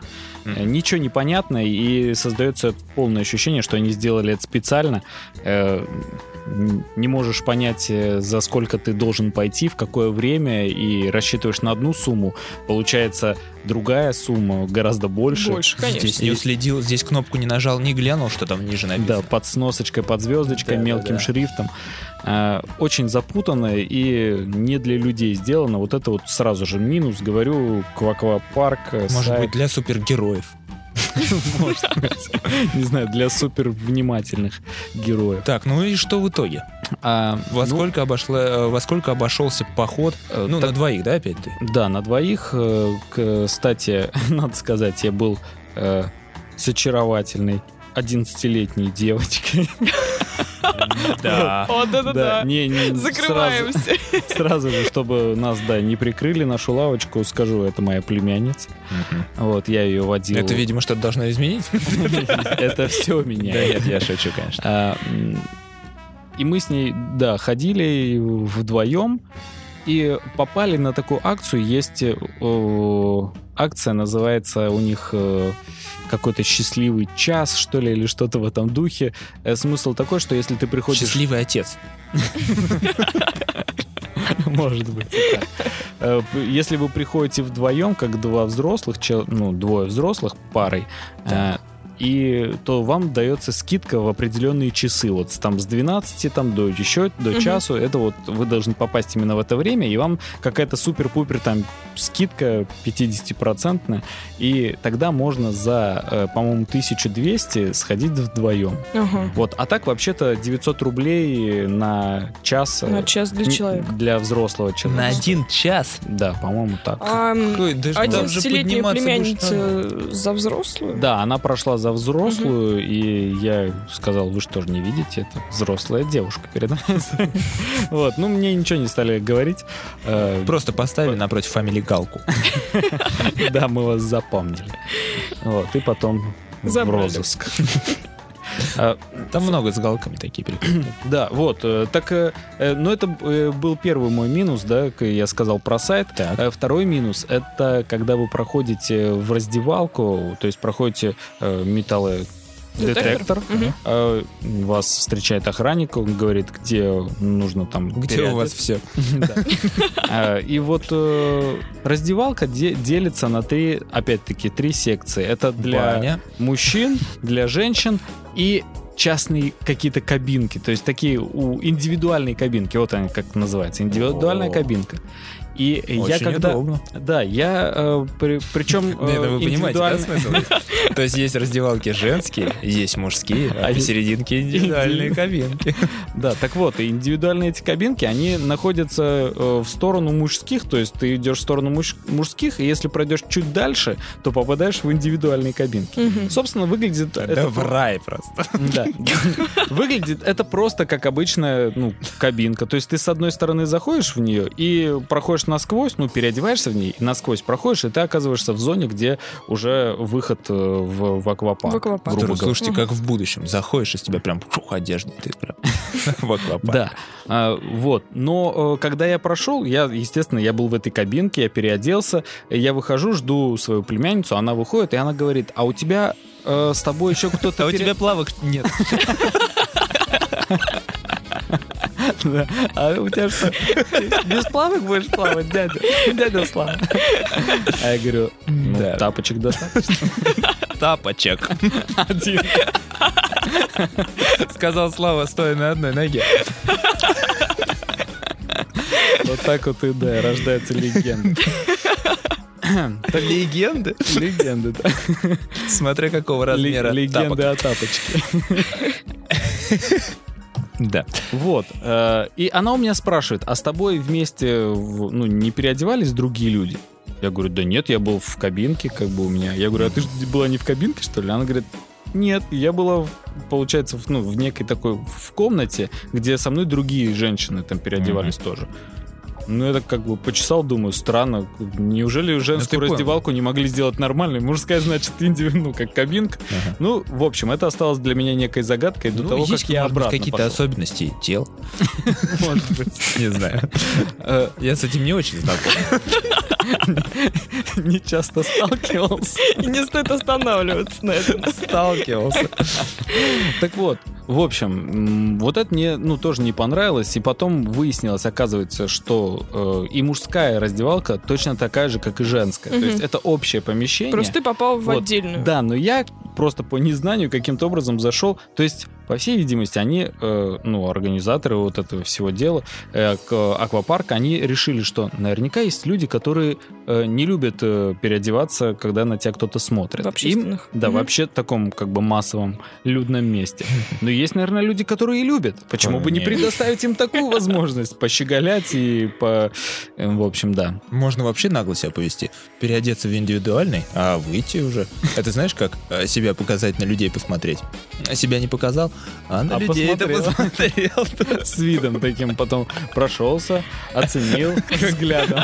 Э, Ничего не понятно, и создается полное ощущение, что они сделали это специально. Э, Не можешь понять, э, за сколько ты должен пойти, в какое время, и рассчитываешь на одну сумму. Получается другая сумма, гораздо больше. Больше, конечно. Здесь не уследил, здесь кнопку не нажал, не глянул, что там ниже Да, написано. под сносочкой, под звездочкой, Да, да, мелким да. шрифтом. А, Очень запутанно и не для людей сделано. Вот это вот сразу же минус. Говорю, Кваквапарк, э, Может сайт, быть, для супергероев. (laughs) может быть, не знаю, для супер внимательных героев. Так, ну и что в итоге? А, Во, ну, сколько, обошла, во сколько обошелся поход? э, Ну, так- на двоих, да, опять ты? Да, на двоих. э, Кстати, (laughs) надо сказать, я был э, с очаровательной 11-летней девочкой. (laughs) (laughs) Да. Вот это да. не, не, сразу- Закрываемся. (laughs) Сразу же, чтобы нас, да, не прикрыли нашу лавочку, скажу, это моя племянница. Вот, я ее водил. Это, видимо, что-то должно изменить. (laughs) Это все Да меня. нет, я шучу, конечно. А, И мы с ней, да, ходили вдвоем и попали на такую акцию. Есть э, о, акция, называется у них э, какой-то счастливый час, что ли, или что-то в этом духе. Э, Смысл такой, что если ты приходишь... Счастливый отец. Может быть. так. Э, Если вы приходите вдвоем, как два взрослых, ну, двое взрослых парой, э, и то вам дается скидка в определенные часы. Вот с- там с 12 там, до еще до Мгм. часу. Это вот вы должны попасть именно в это время, и вам какая-то супер-пупер там скидка 50-процентная. И тогда можно за, э, по-моему, 1200 сходить вдвоем. Ага. Вот. А так вообще-то 900 рублей на час. э, На час для человека. Для взрослого человека. На один час? Да, по-моему, так. А м, Какой, да там же 11-летняя подниматься племянница за взрослую? Да, она прошла за взрослую, и я сказал, вы что же не видите, это взрослая девушка перед нами. (laughs) Вот, ну мне ничего не стали говорить. Э. Просто поставили напротив фамилигалку. (laughs) Да, мы вас запомнили. Вот, и потом в розыск. А, Там много с галками такие прикольные. (clears throat) Да, вот, э, так, э, э, ну это был первый мой минус, да, я сказал про сайт. Второй минус — это когда вы проходите в раздевалку, то есть проходите э, металлодетектор, Мгм. э, вас встречает охранник, он говорит, где нужно там... Где у вас все? (laughs) А, И вот э, раздевалка де- делится на три, опять-таки, три секции. Это для мужчин, для женщин и частные какие-то кабинки, то есть такие у индивидуальные кабинки, вот они как называется, индивидуальная О. кабинка. И я Очень когда, удобно. да, я э, при- причем Ну, Это вы понимаете, да, смысл? (laughs) То есть есть раздевалки женские, есть мужские, а А посерединке индивидуальные кабинки. (laughs) Да, так вот, и индивидуальные эти кабинки, они находятся э, в сторону мужских, то есть ты идешь в сторону муж- мужских, и если пройдешь чуть дальше, то попадаешь в индивидуальные кабинки. Собственно, выглядит Это это... в рай просто. Да. (laughs) Выглядит это просто как обычная ну, кабинка. То есть ты с одной стороны заходишь в нее и проходишь насквозь, ну, переодеваешься в ней, и насквозь проходишь, и ты оказываешься в зоне, где уже выход э, в, в аквапарк. В аквапарк. грубо говоря. Слушайте, как в будущем. Заходишь, из тебя прям фух, одежда. Ты прям (laughs) в аквапарк. Да, А, вот. Но э, когда я прошел, я, естественно, я был в этой кабинке, я переоделся, я выхожу, жду свою племянницу, она выходит, и она говорит, а у тебя э, с тобой еще кто-то... (laughs) А у тебя плавок нет. (laughs) (laughs) Да. А у тебя что, без плавок будешь плавать, дядя? Дядя Слава. А я говорю, ну, Да. тапочек достаточно. Тапочек. Один. Сказал Слава, стоя на одной ноге. Вот так вот и, да, рождается легенда. Легенды? Легенда, да. Смотря какого размера. Легенды о тапочке. Да. Вот. э, И она у меня спрашивает, а с тобой вместе ну, не переодевались другие люди? Я говорю, да нет, я был в кабинке, как бы у меня. Я говорю, а ты же была не в кабинке, что ли? Она говорит, нет, я была, получается, в, ну, в некой такой, в комнате, где со мной другие женщины там переодевались тоже. Ну, я так как бы почесал, думаю, странно. Неужели женскую понял. раздевалку не могли сделать нормальной? Мужская, значит, (laughs) инди, ну, как кабинка. Ага. Ну, в общем, это осталось для меня некой загадкой до Ну, того, есть, как я обратно какие-то пошел. особенности тел. (laughs) Может быть. (laughs) Не знаю. Э, Я с этим не очень знаком. Не часто сталкивался. И не стоит останавливаться на этом. Сталкивался. Так вот, в общем, вот это мне, ну, тоже не понравилось, и потом выяснилось, оказывается, что э, и мужская раздевалка точно такая же, как и женская. То Мгм. есть это общее помещение. Просто ты попал в Вот, отдельную. Да, но я просто по незнанию каким-то образом зашел. То есть, по всей видимости, они, э, ну, организаторы вот этого всего дела, э, к- аквапарка, они решили, что наверняка есть люди, которые э, не любят э, переодеваться, когда на тебя кто-то смотрит. В Им- общественных. да, Мгм. вообще таком как бы массовом людном месте. Но есть, наверное, люди, которые и любят. Почему бы не предоставить им такую возможность пощеголять и по... э, В общем, да. Можно вообще нагло себя повести. Переодеться в индивидуальный, а выйти уже. Это знаешь, как э, себя показать, на людей посмотреть. Себя не показал, а на А людей это посмотрел. посмотрел. С видом таким потом прошелся, оценил взглядом.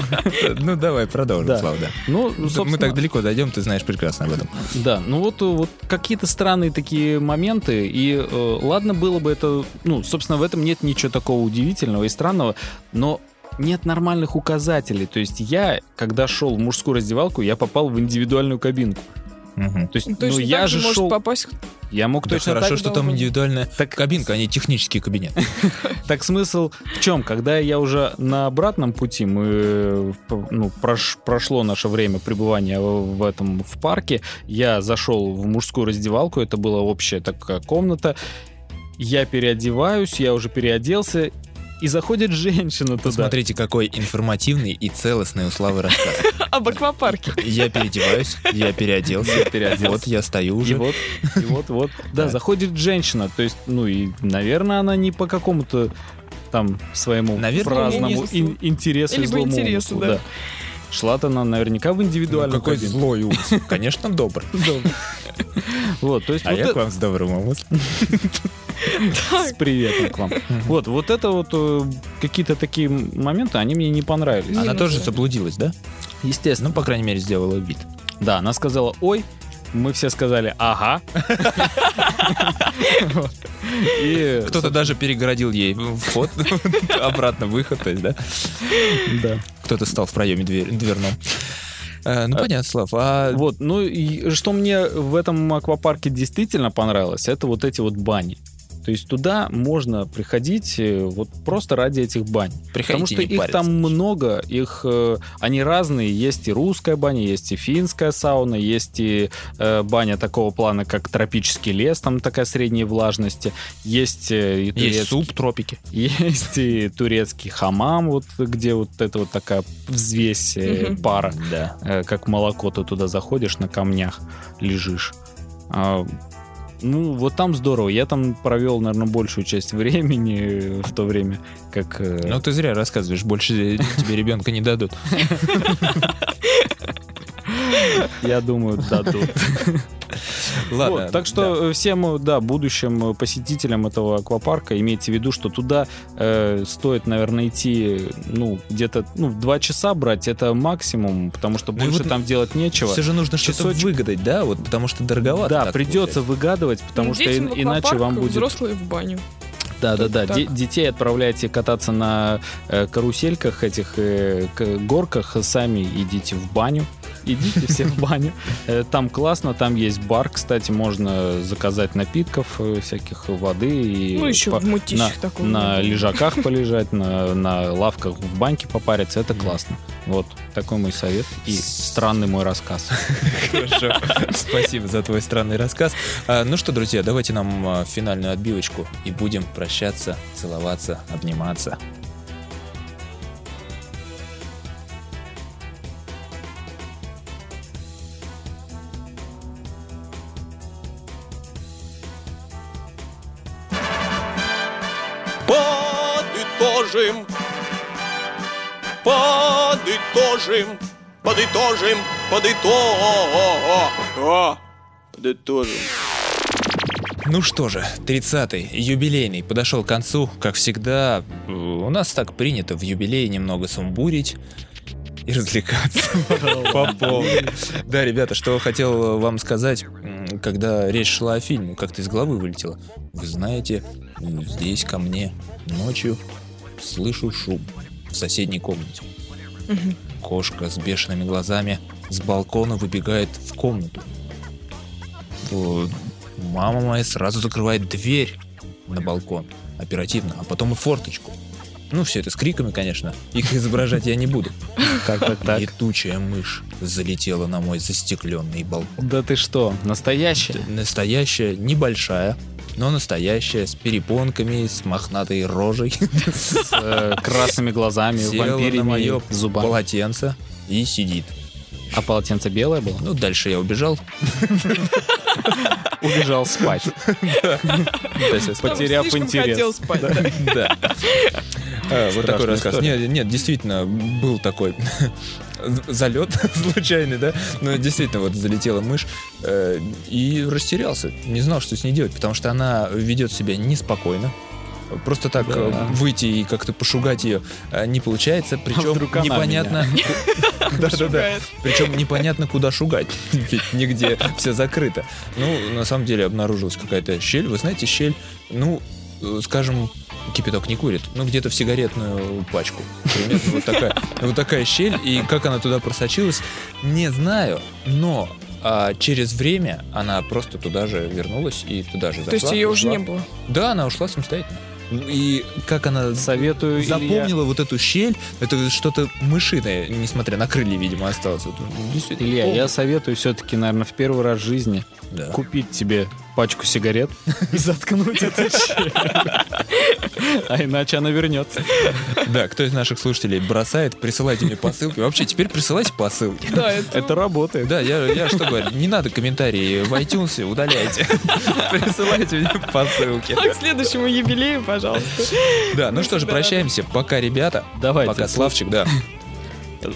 Ну, давай, продолжим, Да. Слав, да. Ну, Мы собственно, так далеко дойдем, ты знаешь прекрасно об этом. Да, ну вот, э, вот какие-то странные такие моменты, и э, ладно было бы это, ну, собственно, в этом нет ничего такого удивительного и странного, но нет нормальных указателей. То есть я, когда шел в мужскую раздевалку, я попал в индивидуальную кабинку. Мгм. То есть, Ну, ну, я же может шел, попасть я мог Да точно хорошо, так что там да, индивидуальная Так- кабинка, а не технический кабинет. (laughs) Так смысл в чем? Когда я уже на обратном пути, мы, э, ну, прош- прошло наше время пребывания в в этом в парке, я зашел в мужскую раздевалку, это была общая такая комната, я переодеваюсь, я уже переоделся, и заходит женщина туда. Посмотрите, какой информативный и целостный у Славы рассказ. (laughs) об аквапарке. Я переодеваюсь, я переоделся, Я переоделся. вот я стою И уже. вот, и вот, вот. Да, Да. заходит женщина, то есть, ну и, наверное, она не по какому-то там своему Наверное, праздному ин- интересу, Либо злому интересу, умыслу, да. Шла-то она наверняка в Ну, индивидуальную какой кабинку. злой умысел. (laughs) Конечно, (laughs) добрый. Вот, то есть А я к вам с добрым умыслом. (laughs) с приветом к вам. Вот, вот это вот э, какие-то такие моменты, они мне не понравились. Она ну тоже заблудилась, да? Естественно. Ну, по крайней мере, сделала вид. Да, она сказала, ой, мы все сказали, ага. Кто-то даже перегородил ей вход, (laughs) обратно выход, то есть, да? да. Кто-то стал в проеме двер- дверном. Э, Ну, понятно, Слав. А Вот, ну и что мне в этом аквапарке действительно понравилось, это вот эти вот бани. То есть туда можно приходить э, вот просто ради этих бань. Потому приходите что не их париться. там много, их э, они разные. Есть и русская баня, есть и финская сауна, есть и э, баня такого плана, как тропический лес, там такая средней влажности. Есть э, и Есть турецкий- суп, тропики. есть и турецкий хамам, вот где вот это вот такая взвесь Мгм. пара, Да. э, как молоко, ты туда заходишь, на камнях лежишь. Ну, вот там здорово. Я там провел, наверное, большую часть времени в то время, как... э, Ну, ты зря рассказываешь, больше тебе ребенка не дадут. (laughs) я думаю, дадут. Ладно. Вот, так что э, всем, э, да, будущим э, посетителям этого аквапарка имейте в виду, что туда э, стоит, наверное, идти, ну, где-то, ну, два часа брать, это максимум, потому что Ну больше вот там делать нечего. Все же нужно что-то Часочек. выгадать, да? Вот потому что дороговато. Да, придется выгадывать, потому Ну, что и- иначе аквапарк, вам будет... Взрослые в баню. Да, да, да. Де- детей отправляйте кататься на э, карусельках, этих э, к- горках, сами идите в баню. Идите все в баню. Э, Там классно, там есть бар, кстати, можно заказать напитков, э, всяких воды и Ну, еще по- в мутищах на, такого. на лежаках полежать, на, на лавках в баньке попариться. Это классно. Вот такой мой совет и странный мой рассказ. Хорошо. Спасибо за твой странный рассказ. А, ну что, друзья, давайте нам а, финальную отбивочку и будем прощаться, целоваться, обниматься. Подытожим, подытожим, подытожим, подытожим, подытожим. Ну что же, 30-й, юбилейный, подошел к концу. Как всегда, у нас так принято в юбилей немного сумбурить и развлекаться (laughs) по полной. Да, ребята, что хотел вам сказать, когда речь шла о фильме, как-то из головы вылетело. Вы знаете, здесь ко мне ночью слышу шум в соседней комнате. Кошка с бешеными глазами с балкона выбегает в комнату. Мама моя сразу закрывает дверь на балкон. Оперативно. А потом и форточку. Ну, все это с криками, конечно. Их изображать я не буду. (laughs) Как так так? Летучая мышь залетела на мой застекленный балкон. Да ты что, настоящая? Настоящая, небольшая, но настоящая, с перепонками, с мохнатой рожей. (laughs) С э, красными глазами, вампирами, зубами. полотенце и сидит. А полотенце белое было? Ну, дальше я убежал. (laughs) Убежал спать. (laughs) Потеряв интерес. хотел спать. да. А, Вот такой рассказ. нет, действительно, был такой залет (laughs) случайный, да, но действительно вот залетела мышь э, и растерялся, не знал, что с ней делать, потому что она ведет себя неспокойно. Просто так Да. э, выйти и как-то пошугать ее э, не получается, причем она непонятно, (laughs) да-да-да, причем непонятно куда шугать, (laughs) ведь нигде все закрыто. Ну, на самом деле обнаружилась какая-то щель. Вы знаете, щель, ну, скажем, кипяток не курит, ну, где-то в сигаретную пачку. Примерно вот такая, вот такая щель. И как она туда просочилась, не знаю, но а, через время она просто туда же вернулась и туда же зашла. То есть ее уже не было. Да, она ушла самостоятельно. Ну, И как она Советую, Илья, запомнила вот эту щель, это что-то мышиное, несмотря на крылья, видимо, осталось. Вот, действительно, Илья, полный. я советую все-таки, наверное, в первый раз в жизни Да. купить тебе пачку сигарет и (laughs) заткнуть эту щель. А иначе она вернется. Да, кто из наших слушателей бросает, присылайте мне посылки. Вообще, теперь присылайте посылки. Да, это... Это работает. Да, я, я что говорю, не надо комментарии в iTunes, удаляйте. Присылайте мне посылки. А к следующему юбилею, пожалуйста. Да, ну что же, прощаемся. Пока, ребята. Давайте. Пока, Славчик, да.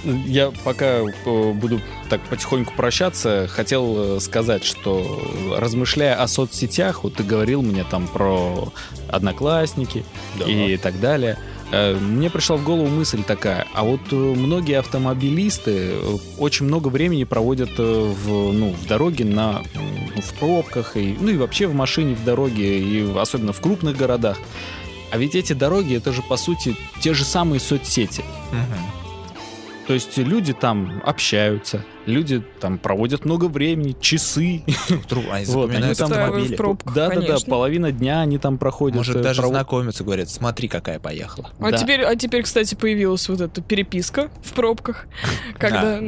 Я пока э, буду так потихоньку прощаться, хотел э, сказать, что размышляя о соцсетях, вот ты говорил мне там про одноклассники и так далее, э, мне пришла в голову мысль такая, а вот многие автомобилисты очень много времени проводят в, ну, в дороге на, в пробках, и, ну и вообще в машине в дороге, и особенно в крупных городах. А ведь эти дороги, это же по сути те же самые соцсети. То есть люди там общаются, люди там проводят много времени, часы. Они Вот, они запоминают там Устраивают автомобили. в пробках, Да-да-да, половина дня они там проходят. Может, э, даже знакомятся, говорят, смотри, какая поехала. А, Да. теперь, а теперь, кстати, появилась вот эта переписка в пробках, (laughs) когда...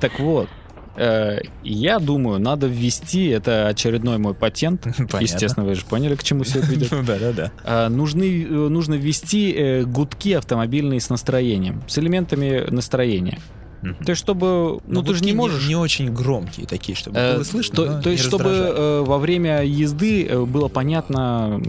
Так вот, я думаю, надо ввести, это очередной мой патент, (laughs) Понятно. естественно, вы же поняли, к чему все это ведет. (laughs) Ну да, да, да. А, нужны, э, нужно ввести э, гудки автомобильные с настроением, с элементами настроения. То есть, чтобы... Ну, ты же не можешь... Не очень громкие такие, чтобы Э, было слышно. то, но то есть, не чтобы э, во время езды э, было понятно,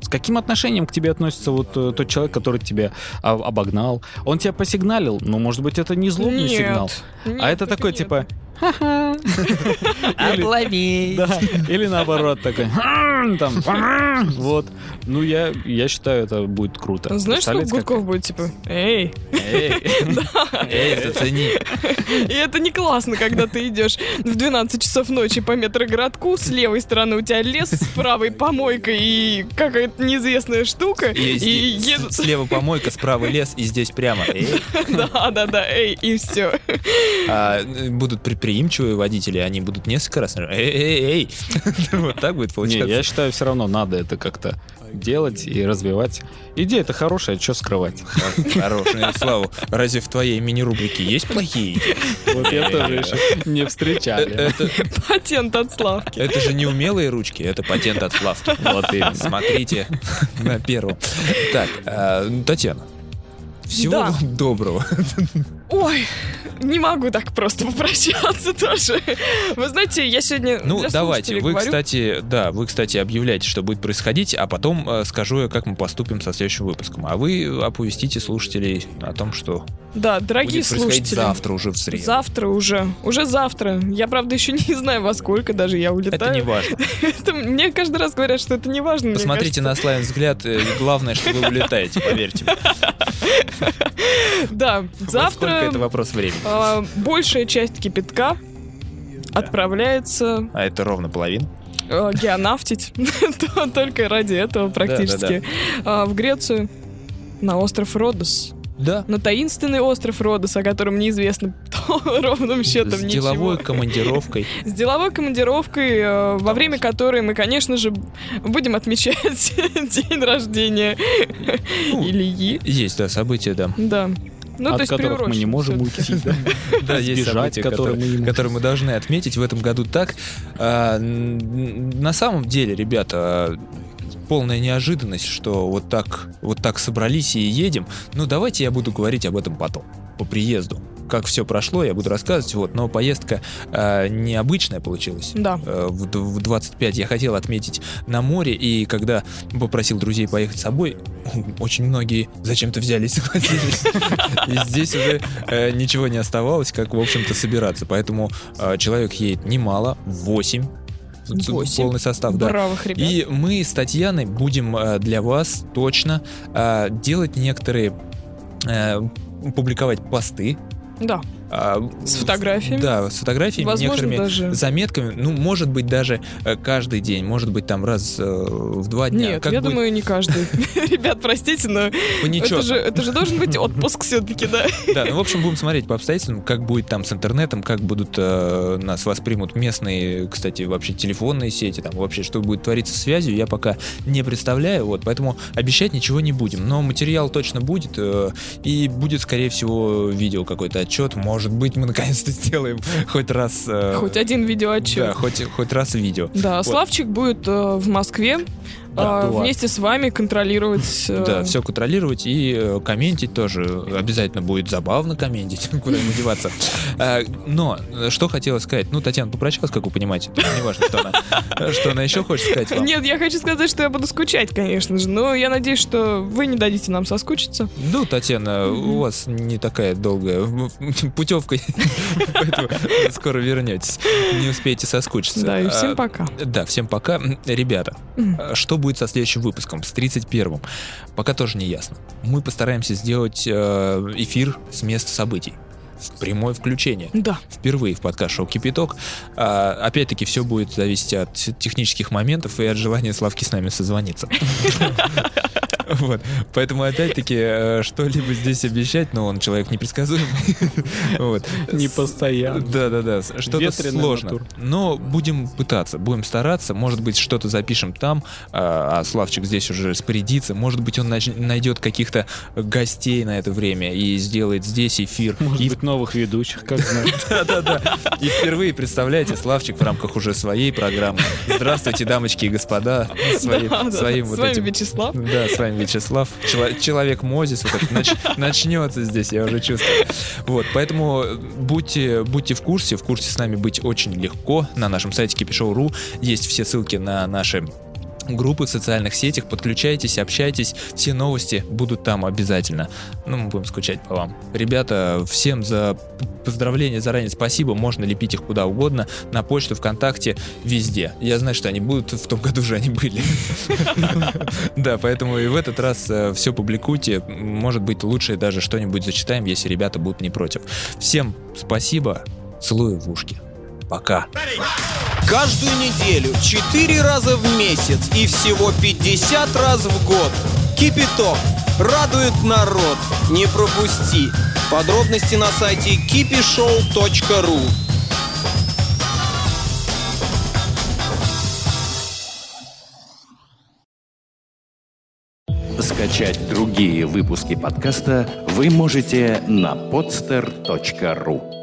с каким отношением к тебе относится вот э, тот человек, который тебя а, обогнал. Он тебя посигналил, но, может быть, это не злобный Нет, сигнал. нет, а это это такой, нет. типа... «Ха-ха». (laughs) Или- Да, или наоборот такой... «М, Там, «М». вот. Ну, я, я считаю, это будет круто. Знаешь, сколько Представляете, как- гудков будет, типа, эй. Эй, (laughs) эй, зацени. И это не классно, когда ты идешь в 12 часов ночи по метрогородку, с левой стороны у тебя лес, с правой помойка и какая-то неизвестная штука, И едут... Слева помойка, справа лес, и здесь прямо. Эй. (laughs) Да-да-да, эй, и все. А, будут предприимчивые водители, они будут несколько раз. Эй, эй, эй. (laughs) Вот так будет Не, получаться. я считаю, все равно надо это как-то делать и развивать. Идея это хорошая, что скрывать. Хорошая, Слава. Разве в твоей мини-рубрике есть плохие? Вот я тоже еще не Э, встречали. Это, Патент от Славки. это же не умелые ручки, это патент от Славки. Вот именно. Смотрите на первом. Так, а, Татьяна. Всего Да. вам доброго. Ой, не могу так просто (laughs) попрощаться тоже. Вы знаете, я сегодня Ну, давайте. Вы, говорю- кстати, да, вы, кстати, объявляете, что будет происходить, а потом э, скажу я, как мы поступим со следующим выпуском. А вы оповестите слушателей о том, что Да, дорогие будет слушатели. завтра уже в среду. Завтра уже. Уже завтра. Я, правда, еще (laughs) не знаю, во сколько даже я улетаю. Это не важно. (laughs) Это мне каждый раз говорят, что это не важно. Посмотрите на. Славин взгляд. э, Главное, что вы улетаете, поверьте мне. Да, Вот Сколько завтра это вопрос времени? а, большая часть кипятка отправляется А это ровно половина. э, геонавтить. (laughs) То- Только ради этого практически. А, В Грецию, на остров Родос. Да. на таинственный остров Родос, о котором неизвестно (laughs) ровным счетом С ничего. деловой (laughs) командировкой. С деловой командировкой, э, во время которой мы, конечно же, будем отмечать день рождения Ну, Ильи. Есть, да, события, да. Да. Ну, от которых мы не можем уйти. да. Есть события, которые мы должны отметить в этом году так. А, на самом деле, ребята, полная неожиданность, что вот так, вот так собрались и едем. Ну, давайте я буду говорить об этом потом, по приезду. Как все прошло, я буду рассказывать, вот, но поездка а, необычная получилась. Да. Э, в, в 25 я хотел отметить на море, и когда попросил друзей поехать с собой, (laughs) очень многие зачем-то взяли и согласились. И здесь уже э, ничего не оставалось, как, в общем-то, собираться. Поэтому э, человек едет немало, 8. Восемь. Полный состав, да. Бравых ребят. И мы с Татьяной будем э, для вас точно э, делать некоторые э, публиковать посты. Да, а, с фотографиями. Да, с фотографиями, Возможно, некоторыми даже... заметками. Ну, может быть, даже э, каждый день, может быть, там раз э, в два дня. Нет, Как я будет думаю, не каждый. (laughs) Ребят, простите, но по это же, это же должен быть (laughs) отпуск все-таки, да? Да, ну, в общем, будем смотреть по обстоятельствам, как будет там с интернетом, как будут э, нас воспримут местные, кстати, вообще телефонные сети, там вообще, что будет твориться с связью, я пока не представляю, вот, поэтому обещать ничего не будем. Но материал точно будет, э, и будет, скорее всего, видео какой-то отчет. Может быть, мы наконец-то сделаем хоть раз... э, Хоть один Да, видеоотчет. хоть, хоть раз видео. Да, Вот. Славчик будет э, в Москве Да, э, бывает. вместе с вами контролировать. (laughs) э, Да, все контролировать и э, комментить тоже. Обязательно будет забавно комментить, (laughs) куда ему деваться. А, Но, э, что хотела сказать. Ну, Татьяна попрощалась, как вы понимаете. Не важно, что она, что она еще хочет сказать вам. Нет, я хочу сказать, что я буду скучать, конечно же, но я надеюсь, что вы не дадите нам соскучиться. Ну, Татьяна, у вас не такая долгая путевка, (laughs) поэтому скоро вернетесь. Не успеете соскучиться. Да, и всем А, пока. Да, всем пока. Ребята, а что будет со следующим выпуском, с 31-м? Пока тоже не ясно. Мы постараемся сделать э, эфир с места событий. В Прямое включение. Да. Впервые в подкаст-шоу «Кипяток». А, опять-таки, все будет зависеть от технических моментов и от желания Славки с нами созвониться. (laughs) Вот. Поэтому, опять-таки, э, что-либо здесь обещать, но он человек непредсказуемый. (laughs) Вот. Не постоянно. Да-да-да, что-то сложно. натура. Но будем пытаться, будем стараться. Может быть, что-то запишем там, а а Славчик здесь уже распорядится. Может быть, он найдет каких-то гостей на это время и сделает здесь эфир. Может И быть, новых ведущих, как знать. (laughs) да-да-да. И впервые, представляете, Славчик в рамках уже своей программы. Здравствуйте, дамочки и господа. Своим, Да, да. своим С вами этим. Вячеслав. Да, с вами Вячеслав. Чело- человек Мозис. Вот это нач- начнется здесь, я уже чувствую. Вот, поэтому будьте, будьте в курсе. В курсе с нами быть очень легко. На нашем сайте kipshow.ru есть все ссылки на наши группы в социальных сетях, подключайтесь, общайтесь, все новости будут там обязательно. Ну, мы будем скучать по вам. Ребята, всем за поздравления заранее спасибо, можно лепить их куда угодно, на почту, ВКонтакте, везде. Я знаю, что они будут, в том году же они были. (laughs) Да, поэтому и в этот раз все публикуйте, может быть, лучше даже что-нибудь зачитаем, если ребята будут не против. Всем спасибо, целую в ушки. Пока. Каждую неделю, 4 раза в месяц и всего 50 раз в год. Кипяток. Радует народ. Не пропусти. Подробности на сайте kipishow.ru Скачать другие выпуски подкаста вы можете на podster.ru